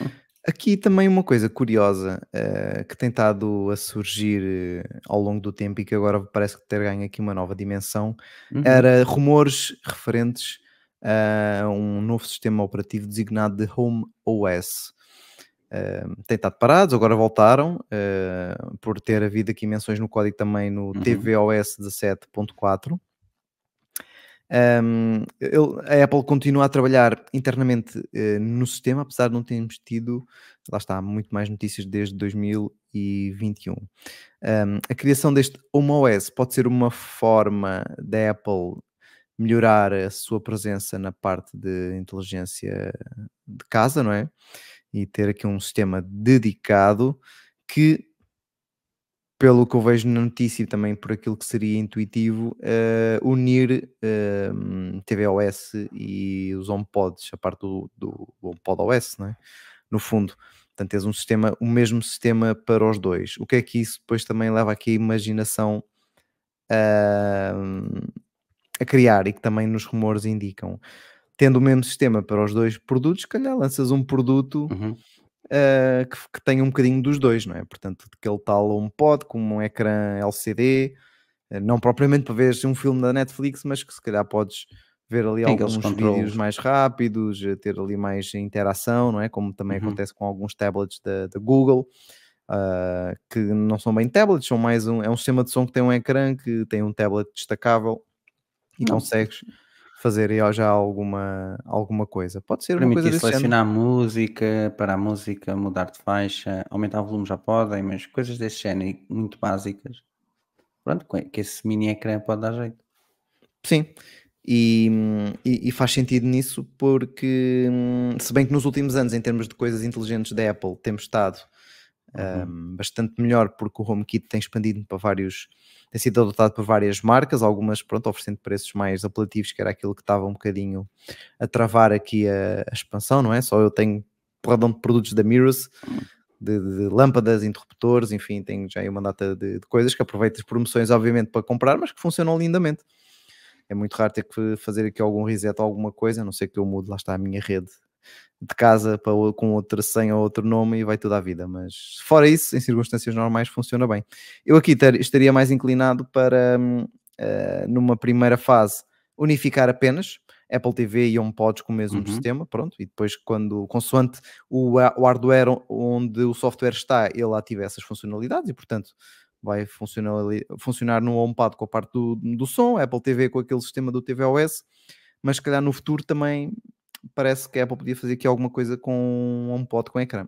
Hum. Aqui também uma coisa curiosa uh, que tem estado a surgir uh, ao longo do tempo e que agora parece que ter ganho aqui uma nova dimensão uhum. era rumores referentes a um novo sistema operativo designado de Home OS. Uh, tem estado parados, agora voltaram uh, por ter havido aqui menções no código também no uhum. tvOS 17.4 um, a Apple continua a trabalhar internamente uh, no sistema, apesar de não termos tido, lá está, muito mais notícias desde 2021. Um, a criação deste HomeOS pode ser uma forma da Apple melhorar a sua presença na parte de inteligência de casa, não é? E ter aqui um sistema dedicado que pelo que eu vejo na notícia e também por aquilo que seria intuitivo, uh, unir uh, tvOS e os HomePods, a parte do, do HomePod OS, é? no fundo. Portanto, tens um sistema, o mesmo sistema para os dois. O que é que isso depois também leva aqui a imaginação uh, a criar e que também nos rumores indicam. Tendo o mesmo sistema para os dois produtos, se calhar lanças um produto uhum uh, que, que tenha um bocadinho dos dois, não é? Portanto, aquele tal HomePod com um ecrã LCD, uh, eh, não propriamente para ver um filme da Netflix, mas que se calhar podes ver ali Tem alguns vídeos mais rápidos, eh, ter ali mais interação, não é? Como também uhum. acontece com alguns tablets da, da Google. Uh, que não são bem tablets, são mais um, é um sistema de som que tem um ecrã, que tem um tablet destacável e não. consegues fazer aí já alguma, alguma coisa. Pode ser Permitir uma coisa selecionar género. música, para a música, mudar de faixa, aumentar o volume já podem, mas coisas desse género muito básicas. Pronto, que esse mini ecrã pode dar jeito. Sim, e, e, e, faz sentido nisso porque, se bem que nos últimos anos, em termos de coisas inteligentes da Apple, temos estado. Um, bastante melhor porque o HomeKit tem expandido para vários tem sido adotado por várias marcas, algumas pronto, oferecendo preços mais apelativos, que era aquilo que estava um bocadinho a travar aqui a, a expansão, não é? Só eu tenho porradão de produtos da Mirrors, de, de, lâmpadas, interruptores, enfim, tenho já aí uma data de, de, coisas que aproveito as promoções, obviamente, para comprar, mas que funcionam lindamente. É muito raro ter que fazer aqui algum reset ou alguma coisa, a não ser que eu mude, lá está a minha rede de casa para, com outra senha ou outro nome e vai tudo à vida. Mas fora isso, em circunstâncias normais, funciona bem. Eu aqui ter, estaria mais inclinado para, uh, numa primeira fase, unificar apenas Apple TV e HomePods com o mesmo uhum. sistema, pronto, e depois quando, consoante o, o hardware onde o software está, ele ativa essas funcionalidades e, portanto, vai funcionar, funcionar no HomePod com a parte do, do som, Apple TV com aquele sistema do tvOS, mas se calhar no futuro também parece que a Apple podia fazer aqui alguma coisa com um HomePod com ecrã.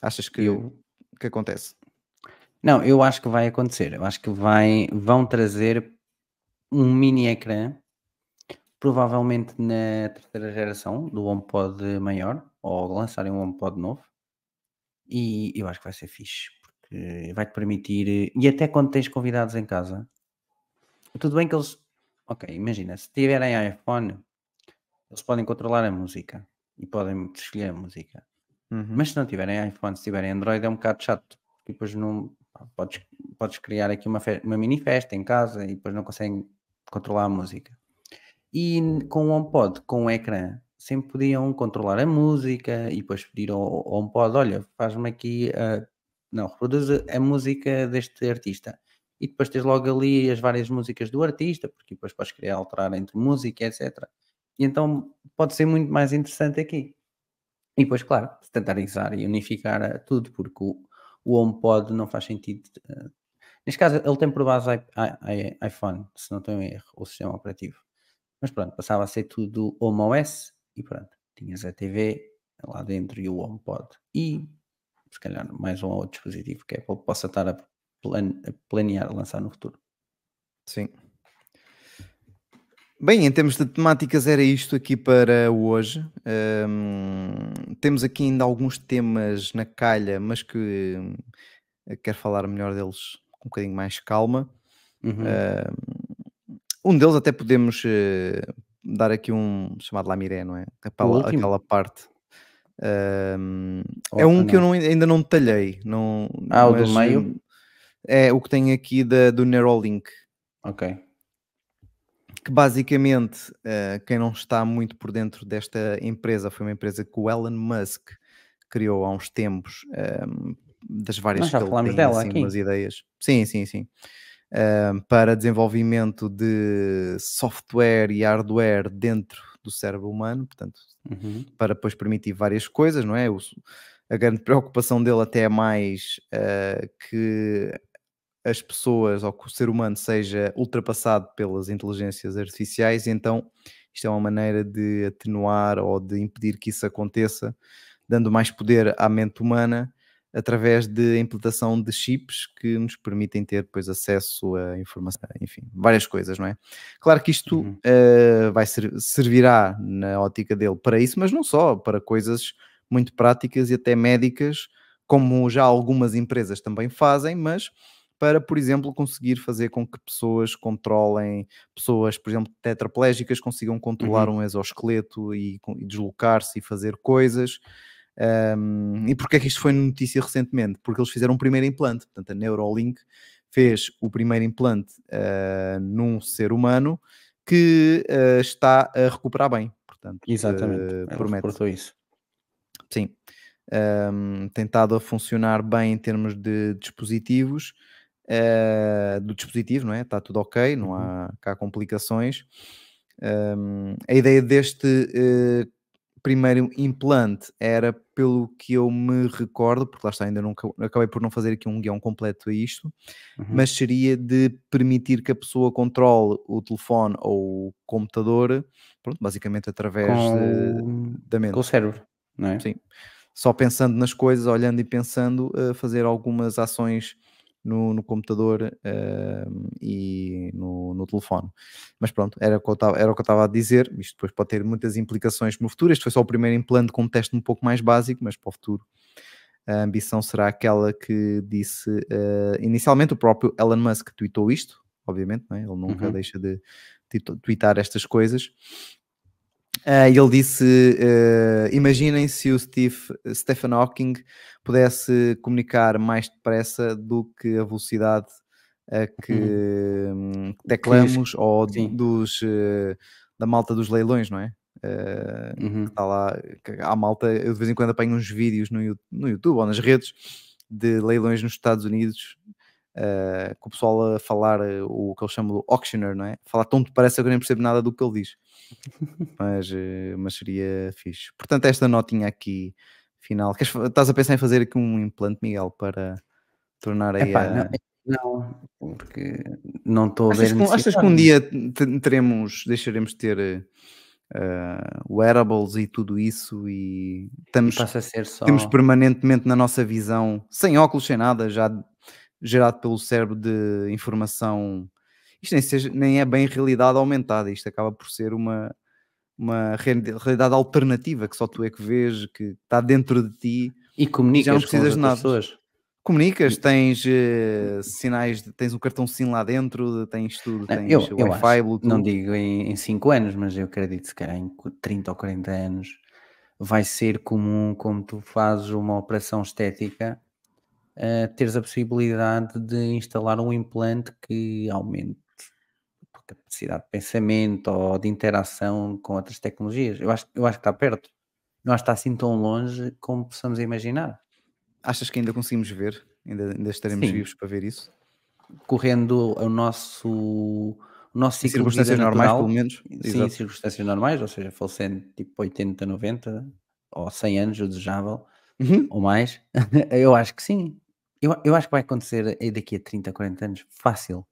Achas que, eu... que acontece? Não, eu acho que vai acontecer. Eu acho que vai, vão trazer um mini ecrã, provavelmente na terceira geração do HomePod maior, ou lançarem um HomePod novo. E eu acho que vai ser fixe, porque vai-te permitir. E até quando tens convidados em casa, tudo bem que eles. Ok, imagina, se tiverem iPhone, eles podem controlar a música e podem escolher a música. Uhum. Mas se não tiverem iPhone, se tiverem Android, é um bocado chato. Porque depois não podes, podes criar aqui uma, uma mini festa em casa e depois não conseguem controlar a música. E com o HomePod, com o ecrã, sempre podiam controlar a música e depois pedir ao, ao HomePod: olha, faz-me aqui, a, não, reproduz a música deste artista. E depois tens logo ali as várias músicas do artista, porque depois podes criar, alterar entre música, etc. E então pode ser muito mais interessante aqui. E depois, claro, standardizar e unificar tudo, porque o, o HomePod não faz sentido. Uh, neste caso, ele tem por base iPhone, se não tenho erro, o sistema operativo. Mas pronto, passava a ser tudo Home OS e pronto, tinhas a TV lá dentro e o HomePod. E se calhar mais um ou outro dispositivo que a Apple possa estar a planear lançar no futuro. Sim. Bem, em termos de temáticas, era isto aqui para hoje. Um, temos aqui ainda alguns temas na calha, mas que um, quero falar melhor deles com um bocadinho mais calma. Uhum. Um deles até podemos uh, dar aqui um chamado Lamiré, não é? Aquela, aquela parte. Um, oh, é um não. que eu não, ainda não detalhei. Não, ah, o do meio? É o que tem aqui da, do Neuralink. Ok. Que basicamente, uh, quem não está muito por dentro desta empresa, foi uma empresa que o Elon Musk criou há uns tempos, um, das várias Nós já falámos dela assim, aqui. umas ideias. Sim, sim, sim para desenvolvimento de software e hardware dentro do cérebro humano, portanto, uhum. para depois permitir várias coisas, não é? O, a grande preocupação dele até é mais uh, que as pessoas ou que o ser humano seja ultrapassado pelas inteligências artificiais, então isto é uma maneira de atenuar ou de impedir que isso aconteça, dando mais poder à mente humana através de implantação de chips que nos permitem ter depois acesso a informação, enfim, várias coisas, não é? Claro que isto uhum. uh, vai ser, servirá na ótica dele para isso, mas não só, para coisas muito práticas e até médicas, como já algumas empresas também fazem, mas para, por exemplo, conseguir fazer com que pessoas controlem, pessoas, por exemplo, tetraplégicas consigam controlar uhum. um exoesqueleto e, e deslocar-se e fazer coisas. Um, e porquê é que isto foi notícia recentemente? Porque eles fizeram um primeiro implante, portanto a Neuralink fez o primeiro implante uh, num ser humano que uh, está a recuperar bem, portanto Exatamente, uh, promete. isso. Sim, um, tem estado a funcionar bem em termos de dispositivos, uh, do dispositivo, não é? Está tudo ok, não uhum. há cá complicações. Um, a ideia deste uh, primeiro implante era pelo que eu me recordo, porque lá está, ainda não acabei por não fazer aqui um guião completo a isto, uhum. mas seria de permitir que a pessoa controle o telefone ou o computador, pronto, basicamente através com, de, da mente. Com o cérebro, não é? Sim. Só pensando nas coisas, olhando e pensando, uh, fazer algumas ações no, no computador uh, e no, no, telefone. Mas pronto, era o que eu estava a dizer. Isto depois pode ter muitas implicações no futuro. Este foi só o primeiro implante com um teste um pouco mais básico, mas para o futuro a ambição será aquela que disse uh, inicialmente o próprio Elon Musk tweetou isto, obviamente, não é? ele nunca uhum. deixa de, de tweetar estas coisas. Uh, ele disse: uh, imaginem se o Steve, Stephen Hawking pudesse comunicar mais depressa do que a velocidade a que uhum. teclamos que, ou dos, uh, da malta dos leilões, não é? uhum. Está lá, há malta, eu de vez em quando apanho uns vídeos no, no YouTube ou nas redes de leilões nos Estados Unidos uh, com o pessoal a falar uh, o que ele chama de auctioneer, não é? Falar tão depressa que eu nem percebo nada do que ele diz. Mas, uh, mas seria fixe. Portanto, esta notinha aqui final. Queres, estás a pensar em fazer aqui um implante, Miguel, para tornar aí Epá, a... não, não, porque não estou a ver. Que, achas que um dia teremos, deixaremos de ter uh, wearables e tudo isso e estamos, e só... temos permanentemente na nossa visão, sem óculos, sem nada, já gerado pelo cérebro de informação. Isto nem, seja, nem é bem realidade aumentada, isto acaba por ser uma, uma realidade alternativa que só tu é que vês, que está dentro de ti e comunicas já não precisas de nada. Pessoas. Comunicas, tens uh, sinais, tens um cartão SIM lá dentro, tens tudo, tens eu, Wi-Fi, Bluetooth. Não digo em 5 anos, mas eu acredito que em 30 ou 40 anos vai ser comum como tu fazes uma operação estética uh, teres a possibilidade de instalar um implante que aumente capacidade de pensamento ou de interação com outras tecnologias. Eu acho, eu acho que está perto. Não acho que está assim tão longe como possamos imaginar. Achas que ainda conseguimos ver? Ainda, ainda estaremos Sim. vivos para ver isso? Correndo o nosso, o nosso ciclo circunstâncias de normais, pelo menos. Sim, Exato. circunstâncias normais, ou seja, falecendo tipo 80, 90 ou 100 anos, o desejável, uhum. ou mais. eu acho que sim. Eu, eu acho que vai acontecer aí daqui a 30, 40 anos, fácil.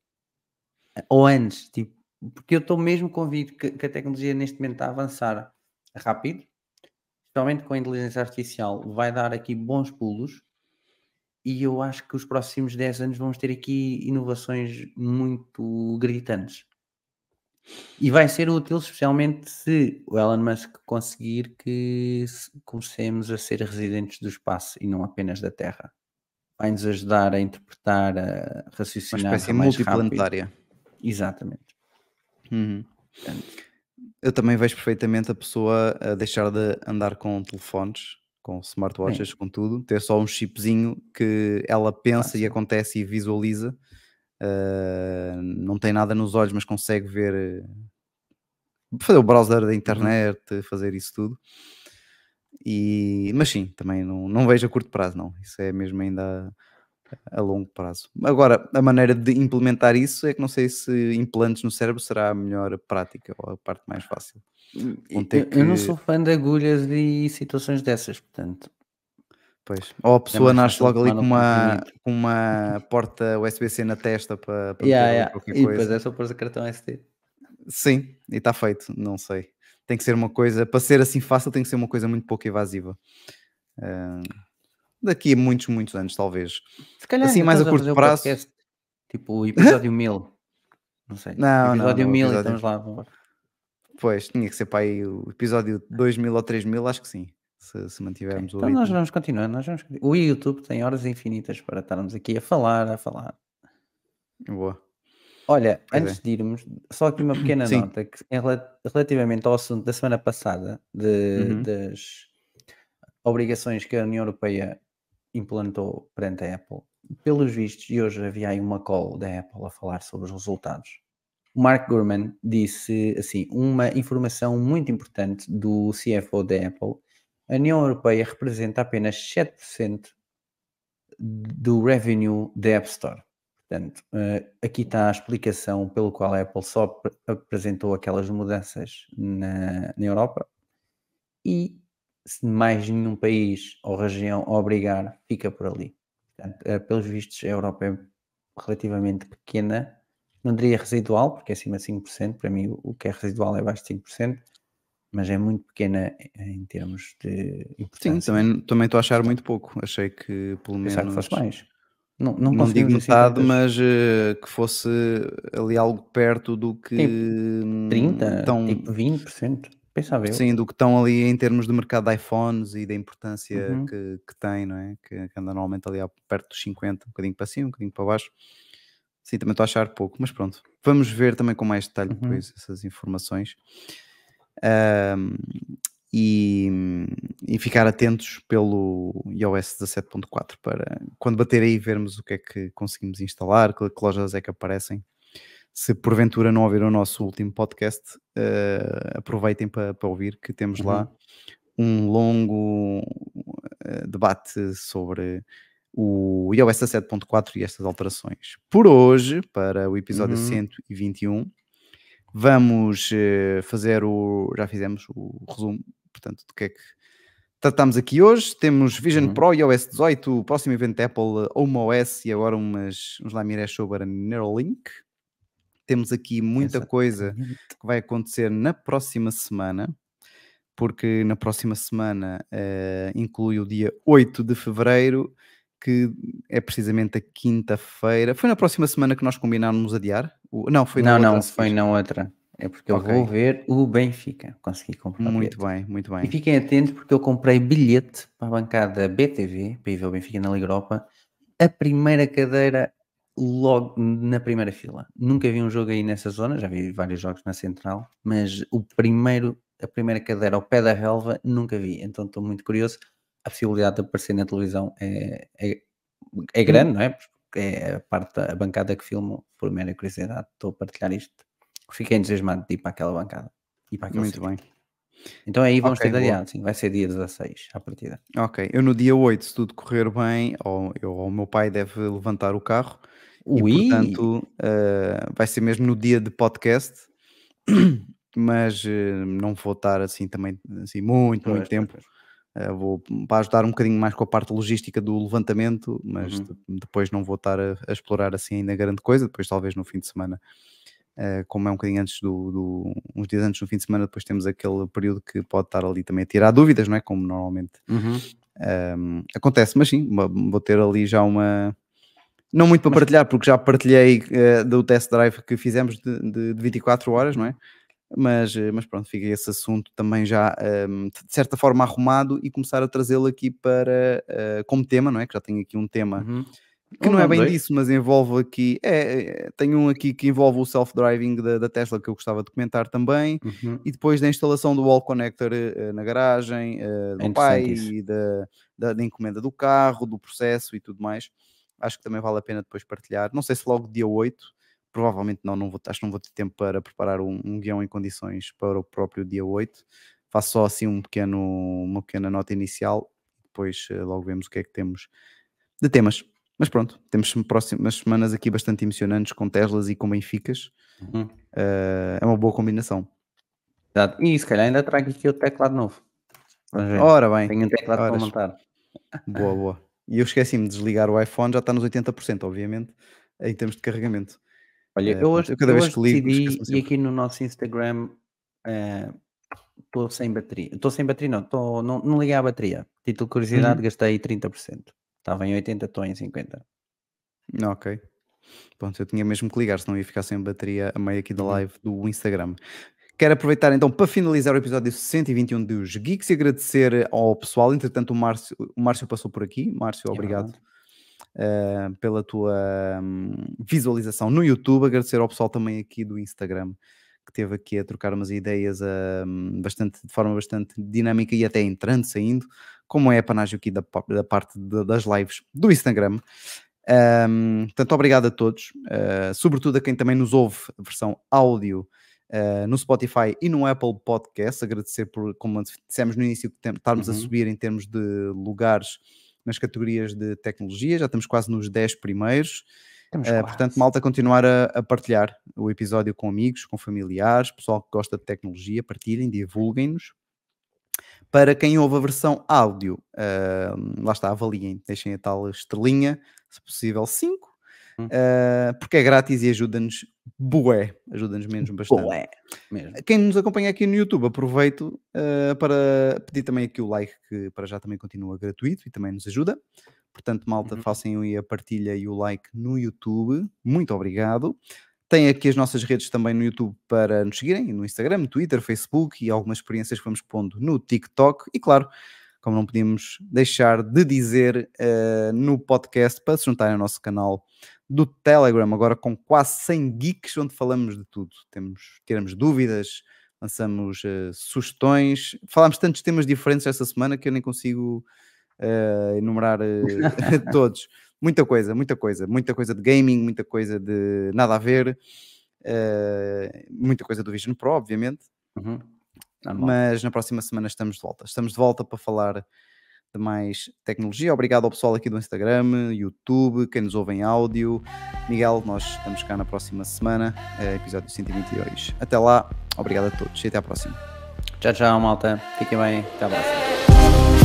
Ou antes, tipo, porque eu estou mesmo convicto que, que a tecnologia neste momento está a avançar rápido, especialmente com a inteligência artificial, vai dar aqui bons pulos e eu acho que os próximos 10 anos vamos ter aqui inovações muito gritantes. E vai ser útil, especialmente se o Elon Musk conseguir que comecemos a ser residentes do espaço e não apenas da Terra. Vai-nos ajudar a interpretar, a raciocinar. Uma espécie multiplanetária. Rápido. Exatamente. Uhum. Eu também vejo perfeitamente a pessoa a deixar de andar com telefones, com smartwatches, Sim. com tudo, ter só um chipzinho que ela pensa ah, e acontece e visualiza Uh, não tem nada nos olhos, mas consegue ver, fazer o browser da uhum. internet, uhum. fazer isso tudo. E, mas sim, também não, não vejo a curto prazo, não. Isso é mesmo ainda a, longo prazo. Agora, a maneira de implementar isso é que não sei se implantes no cérebro será a melhor prática ou a parte mais fácil. Hum, eu, que... eu não sou fã de agulhas e situações dessas, portanto, Pois. Ou a é pessoa é nasce logo ali com uma, com uma porta USB-C na testa para, para yeah, yeah. qualquer e coisa. E depois é só pôr o cartão SD. Sim, e está feito, não sei. Tem que ser uma coisa, para ser assim fácil, tem que ser uma coisa muito pouco evasiva. Uh, daqui a muitos, muitos anos, talvez. Se calhar assim, mais a curto prazo. Podcast, tipo o episódio 1000. Não sei. Não, episódio não, 1000 episódio... estamos lá. Pois, tinha que ser para aí o episódio 2000 ou 3000, acho que sim se, se mantivermos okay. o Então nós vamos continuar, nós vamos O YouTube tem horas infinitas para estarmos aqui a falar, a falar. Boa. Olha, pois antes é. de irmos, só aqui uma pequena Sim. nota que relativamente ao assunto da semana passada de, uhum. das obrigações que a União Europeia implantou perante a Apple, pelos vistos, e hoje havia aí uma call da Apple a falar sobre os resultados. O Mark Gurman disse assim: uma informação muito importante do CFO da Apple a União Europeia representa apenas 7% do revenue da App Store. Portanto, eh, aqui está a explicação pelo qual a Apple só apresentou aquelas mudanças na, na Europa e se mais nenhum país ou região obrigar, fica por ali. Portanto, eh, pelos vistos, a Europa é relativamente pequena, não diria residual, porque é acima de 5%, para mim o que é residual é abaixo de 5%, mas é muito pequena em termos de importância. Sim, também, também estou a achar muito pouco. Achei que pelo menos. que fosse mais. Não, não, não digo metade, assim, mas uh, que fosse ali algo perto do que. Tipo 30, tão, tipo 20%. Pensava eu. Sim, do que estão ali em termos de mercado de iPhones e da importância uhum. que, que tem, não é? Que, que, anda normalmente ali perto dos 50, um bocadinho para cima, um bocadinho para baixo. Sim, também estou a achar pouco, mas pronto. Vamos ver também com mais detalhe uhum. depois essas informações e, e, ficar atentos pelo iOS 17.4 para quando bater aí vermos o que é que conseguimos instalar, que, que lojas é que aparecem. Se porventura não ouvir o nosso último podcast, uh, aproveitem para, para ouvir que temos uhum. lá um longo uh, debate sobre o iOS 17.4 e estas alterações. Por hoje, para o episódio uhum. 121, Vamos uh, fazer o. Já fizemos o resumo, portanto, do que é que tratamos aqui hoje. Temos Vision uhum. Pro iOS 18, o próximo evento da Apple, Home OS e agora umas, uns lamirés sobre a Neuralink. Temos aqui muita Exatamente. coisa que vai acontecer na próxima semana, porque na próxima semana uh, inclui o dia 8 de fevereiro, que é precisamente a quinta-feira. Foi na próxima semana que nós combinámos adiar? Não, foi na não, outra. Não, foi na outra. É porque eu okay. vou ver o Benfica. Consegui comprar Muito bilhete. bem, muito bem. E fiquem atentos porque eu comprei bilhete para a bancada BTV, para ir ver o Benfica na Liga Europa. A primeira cadeira logo na primeira fila. Nunca vi um jogo aí nessa zona, já vi vários jogos na central, mas o primeiro, a primeira cadeira ao pé da relva, nunca vi. Então estou muito curioso. A possibilidade de aparecer na televisão é, é, é grande, hum. não é? é a parte da bancada que filmo, por mera curiosidade, estou a partilhar isto. Fiquei entusiasmado de ir para aquela bancada. E para Muito bem. Então aí vamos okay, ter adiado, sim, vai ser dia 16 à partida. Ok, eu no dia 8, se tudo correr bem, ou, eu, ou o meu pai deve levantar o carro, Ui. e portanto uh, vai ser mesmo no dia de podcast, mas uh, não vou estar assim também assim, muito, pois, muito tempo. Uh, vou para ajudar um bocadinho mais com a parte logística do levantamento, mas uhum. depois não vou estar a, a, explorar assim ainda grande coisa. Depois, talvez no fim de semana, Uh, como é um bocadinho antes do, do, uns dias antes do fim de semana, depois temos aquele período que pode estar ali também a tirar dúvidas, não é? Como normalmente Uhum. um, acontece, mas sim, vou ter ali já uma. Não muito para partilhar, porque já partilhei uh, do test drive que fizemos de, de, de 24 horas, não é? Mas, uh, mas pronto, fica esse assunto também já um, de certa forma arrumado e começar a trazê-lo aqui para uh, como tema, não é? Que já tenho aqui um tema. Uhum. Que Um não é bem dois. disso, mas envolve aqui. É, é, tenho um aqui que envolve o self-driving da, da Tesla que eu gostava de comentar também Uhum. e depois da instalação do wall connector eh, na garagem, eh, do É pai e da, da, da encomenda do carro, do processo e tudo mais. Acho que também vale a pena depois partilhar. Não sei se logo dia 8, provavelmente não, não vou, acho que não vou ter tempo para preparar um, um guião em condições para o próprio dia 8. Faço só assim um pequeno, uma pequena nota inicial, depois eh, logo vemos o que é que temos de temas. Mas pronto, temos próximas semanas aqui bastante emocionantes com Teslas e com Benficas. Uhum. Eh, é uma boa combinação. Exato. E se calhar ainda trago aqui o teclado novo. Ora bem, Tenho um teclado para montar. boa, boa. E eu esqueci-me de desligar o iPhone, já está nos 80%, obviamente, em termos de carregamento. Olha, Eh, eu hoje, eu cada eu vez hoje que ligo, decidi, e aqui no nosso Instagram estou sem bateria. Estou sem bateria, não, tô, não, não liguei à bateria. Título de curiosidade, Uhum. gastei 30%. Estava em 80, estou em 50. Não, ok. Pronto, eu tinha mesmo que ligar, senão ia ficar sem bateria a meio aqui da Uhum. live do Instagram. Quero aproveitar então para finalizar o episódio 121 dos Geeks e agradecer ao pessoal. Entretanto, o Márcio, o Márcio passou por aqui. Márcio, É obrigado eh, pela tua hum, visualização no YouTube. Agradecer ao pessoal também aqui do Instagram que teve aqui a trocar umas ideias hum, bastante, de forma bastante dinâmica e até entrante saindo, como é a panágio aqui da, da parte de- das lives do Instagram. Um, portanto, obrigado a todos, uh, sobretudo a quem também nos ouve a versão áudio uh, no Spotify e no Apple Podcast. Agradecer por, como dissemos no início, estarmos a Uhum. subir em termos de lugares nas categorias de tecnologia, já estamos quase nos 10 primeiros. Uh, portanto, malta, continuar a, a partilhar o episódio com amigos, com familiares, pessoal que gosta de tecnologia, partilhem, divulguem-nos. Para quem ouve a versão áudio, uh, lá está, avaliem, deixem a tal estrelinha, se possível 5, Hum. Uh, porque é grátis e ajuda-nos bué, ajuda-nos menos bastante. Boé, mesmo. Quem nos acompanha aqui no YouTube, aproveito uh, para pedir também aqui o like, que para já também continua gratuito e também nos ajuda. Portanto, malta, Uhum. façam aí a partilha e o like no YouTube. Muito obrigado. Tem aqui as nossas redes também no YouTube para nos seguirem, no Instagram, no Twitter, Facebook e algumas experiências que vamos pondo no TikTok. E claro, como não podíamos deixar de dizer uh, no podcast, para se juntarem ao nosso canal do Telegram, agora com quase 100 geeks, onde falamos de tudo. Temos, tiramos dúvidas, lançamos uh, sugestões, falámos tantos temas diferentes esta semana que eu nem consigo uh, enumerar uh, todos. Muita coisa, muita coisa, muita coisa de gaming, muita coisa de nada a ver, muita coisa do Vision Pro, obviamente. Uhum. Mas na próxima semana estamos de volta. Estamos de volta para falar de mais tecnologia. Obrigado ao pessoal aqui do Instagram, YouTube, quem nos ouve em áudio. Miguel, nós estamos cá na próxima semana, eh, episódio 122. Até lá, obrigado a todos e até à próxima. Tchau, tchau, malta. Fiquem bem. Até a próxima.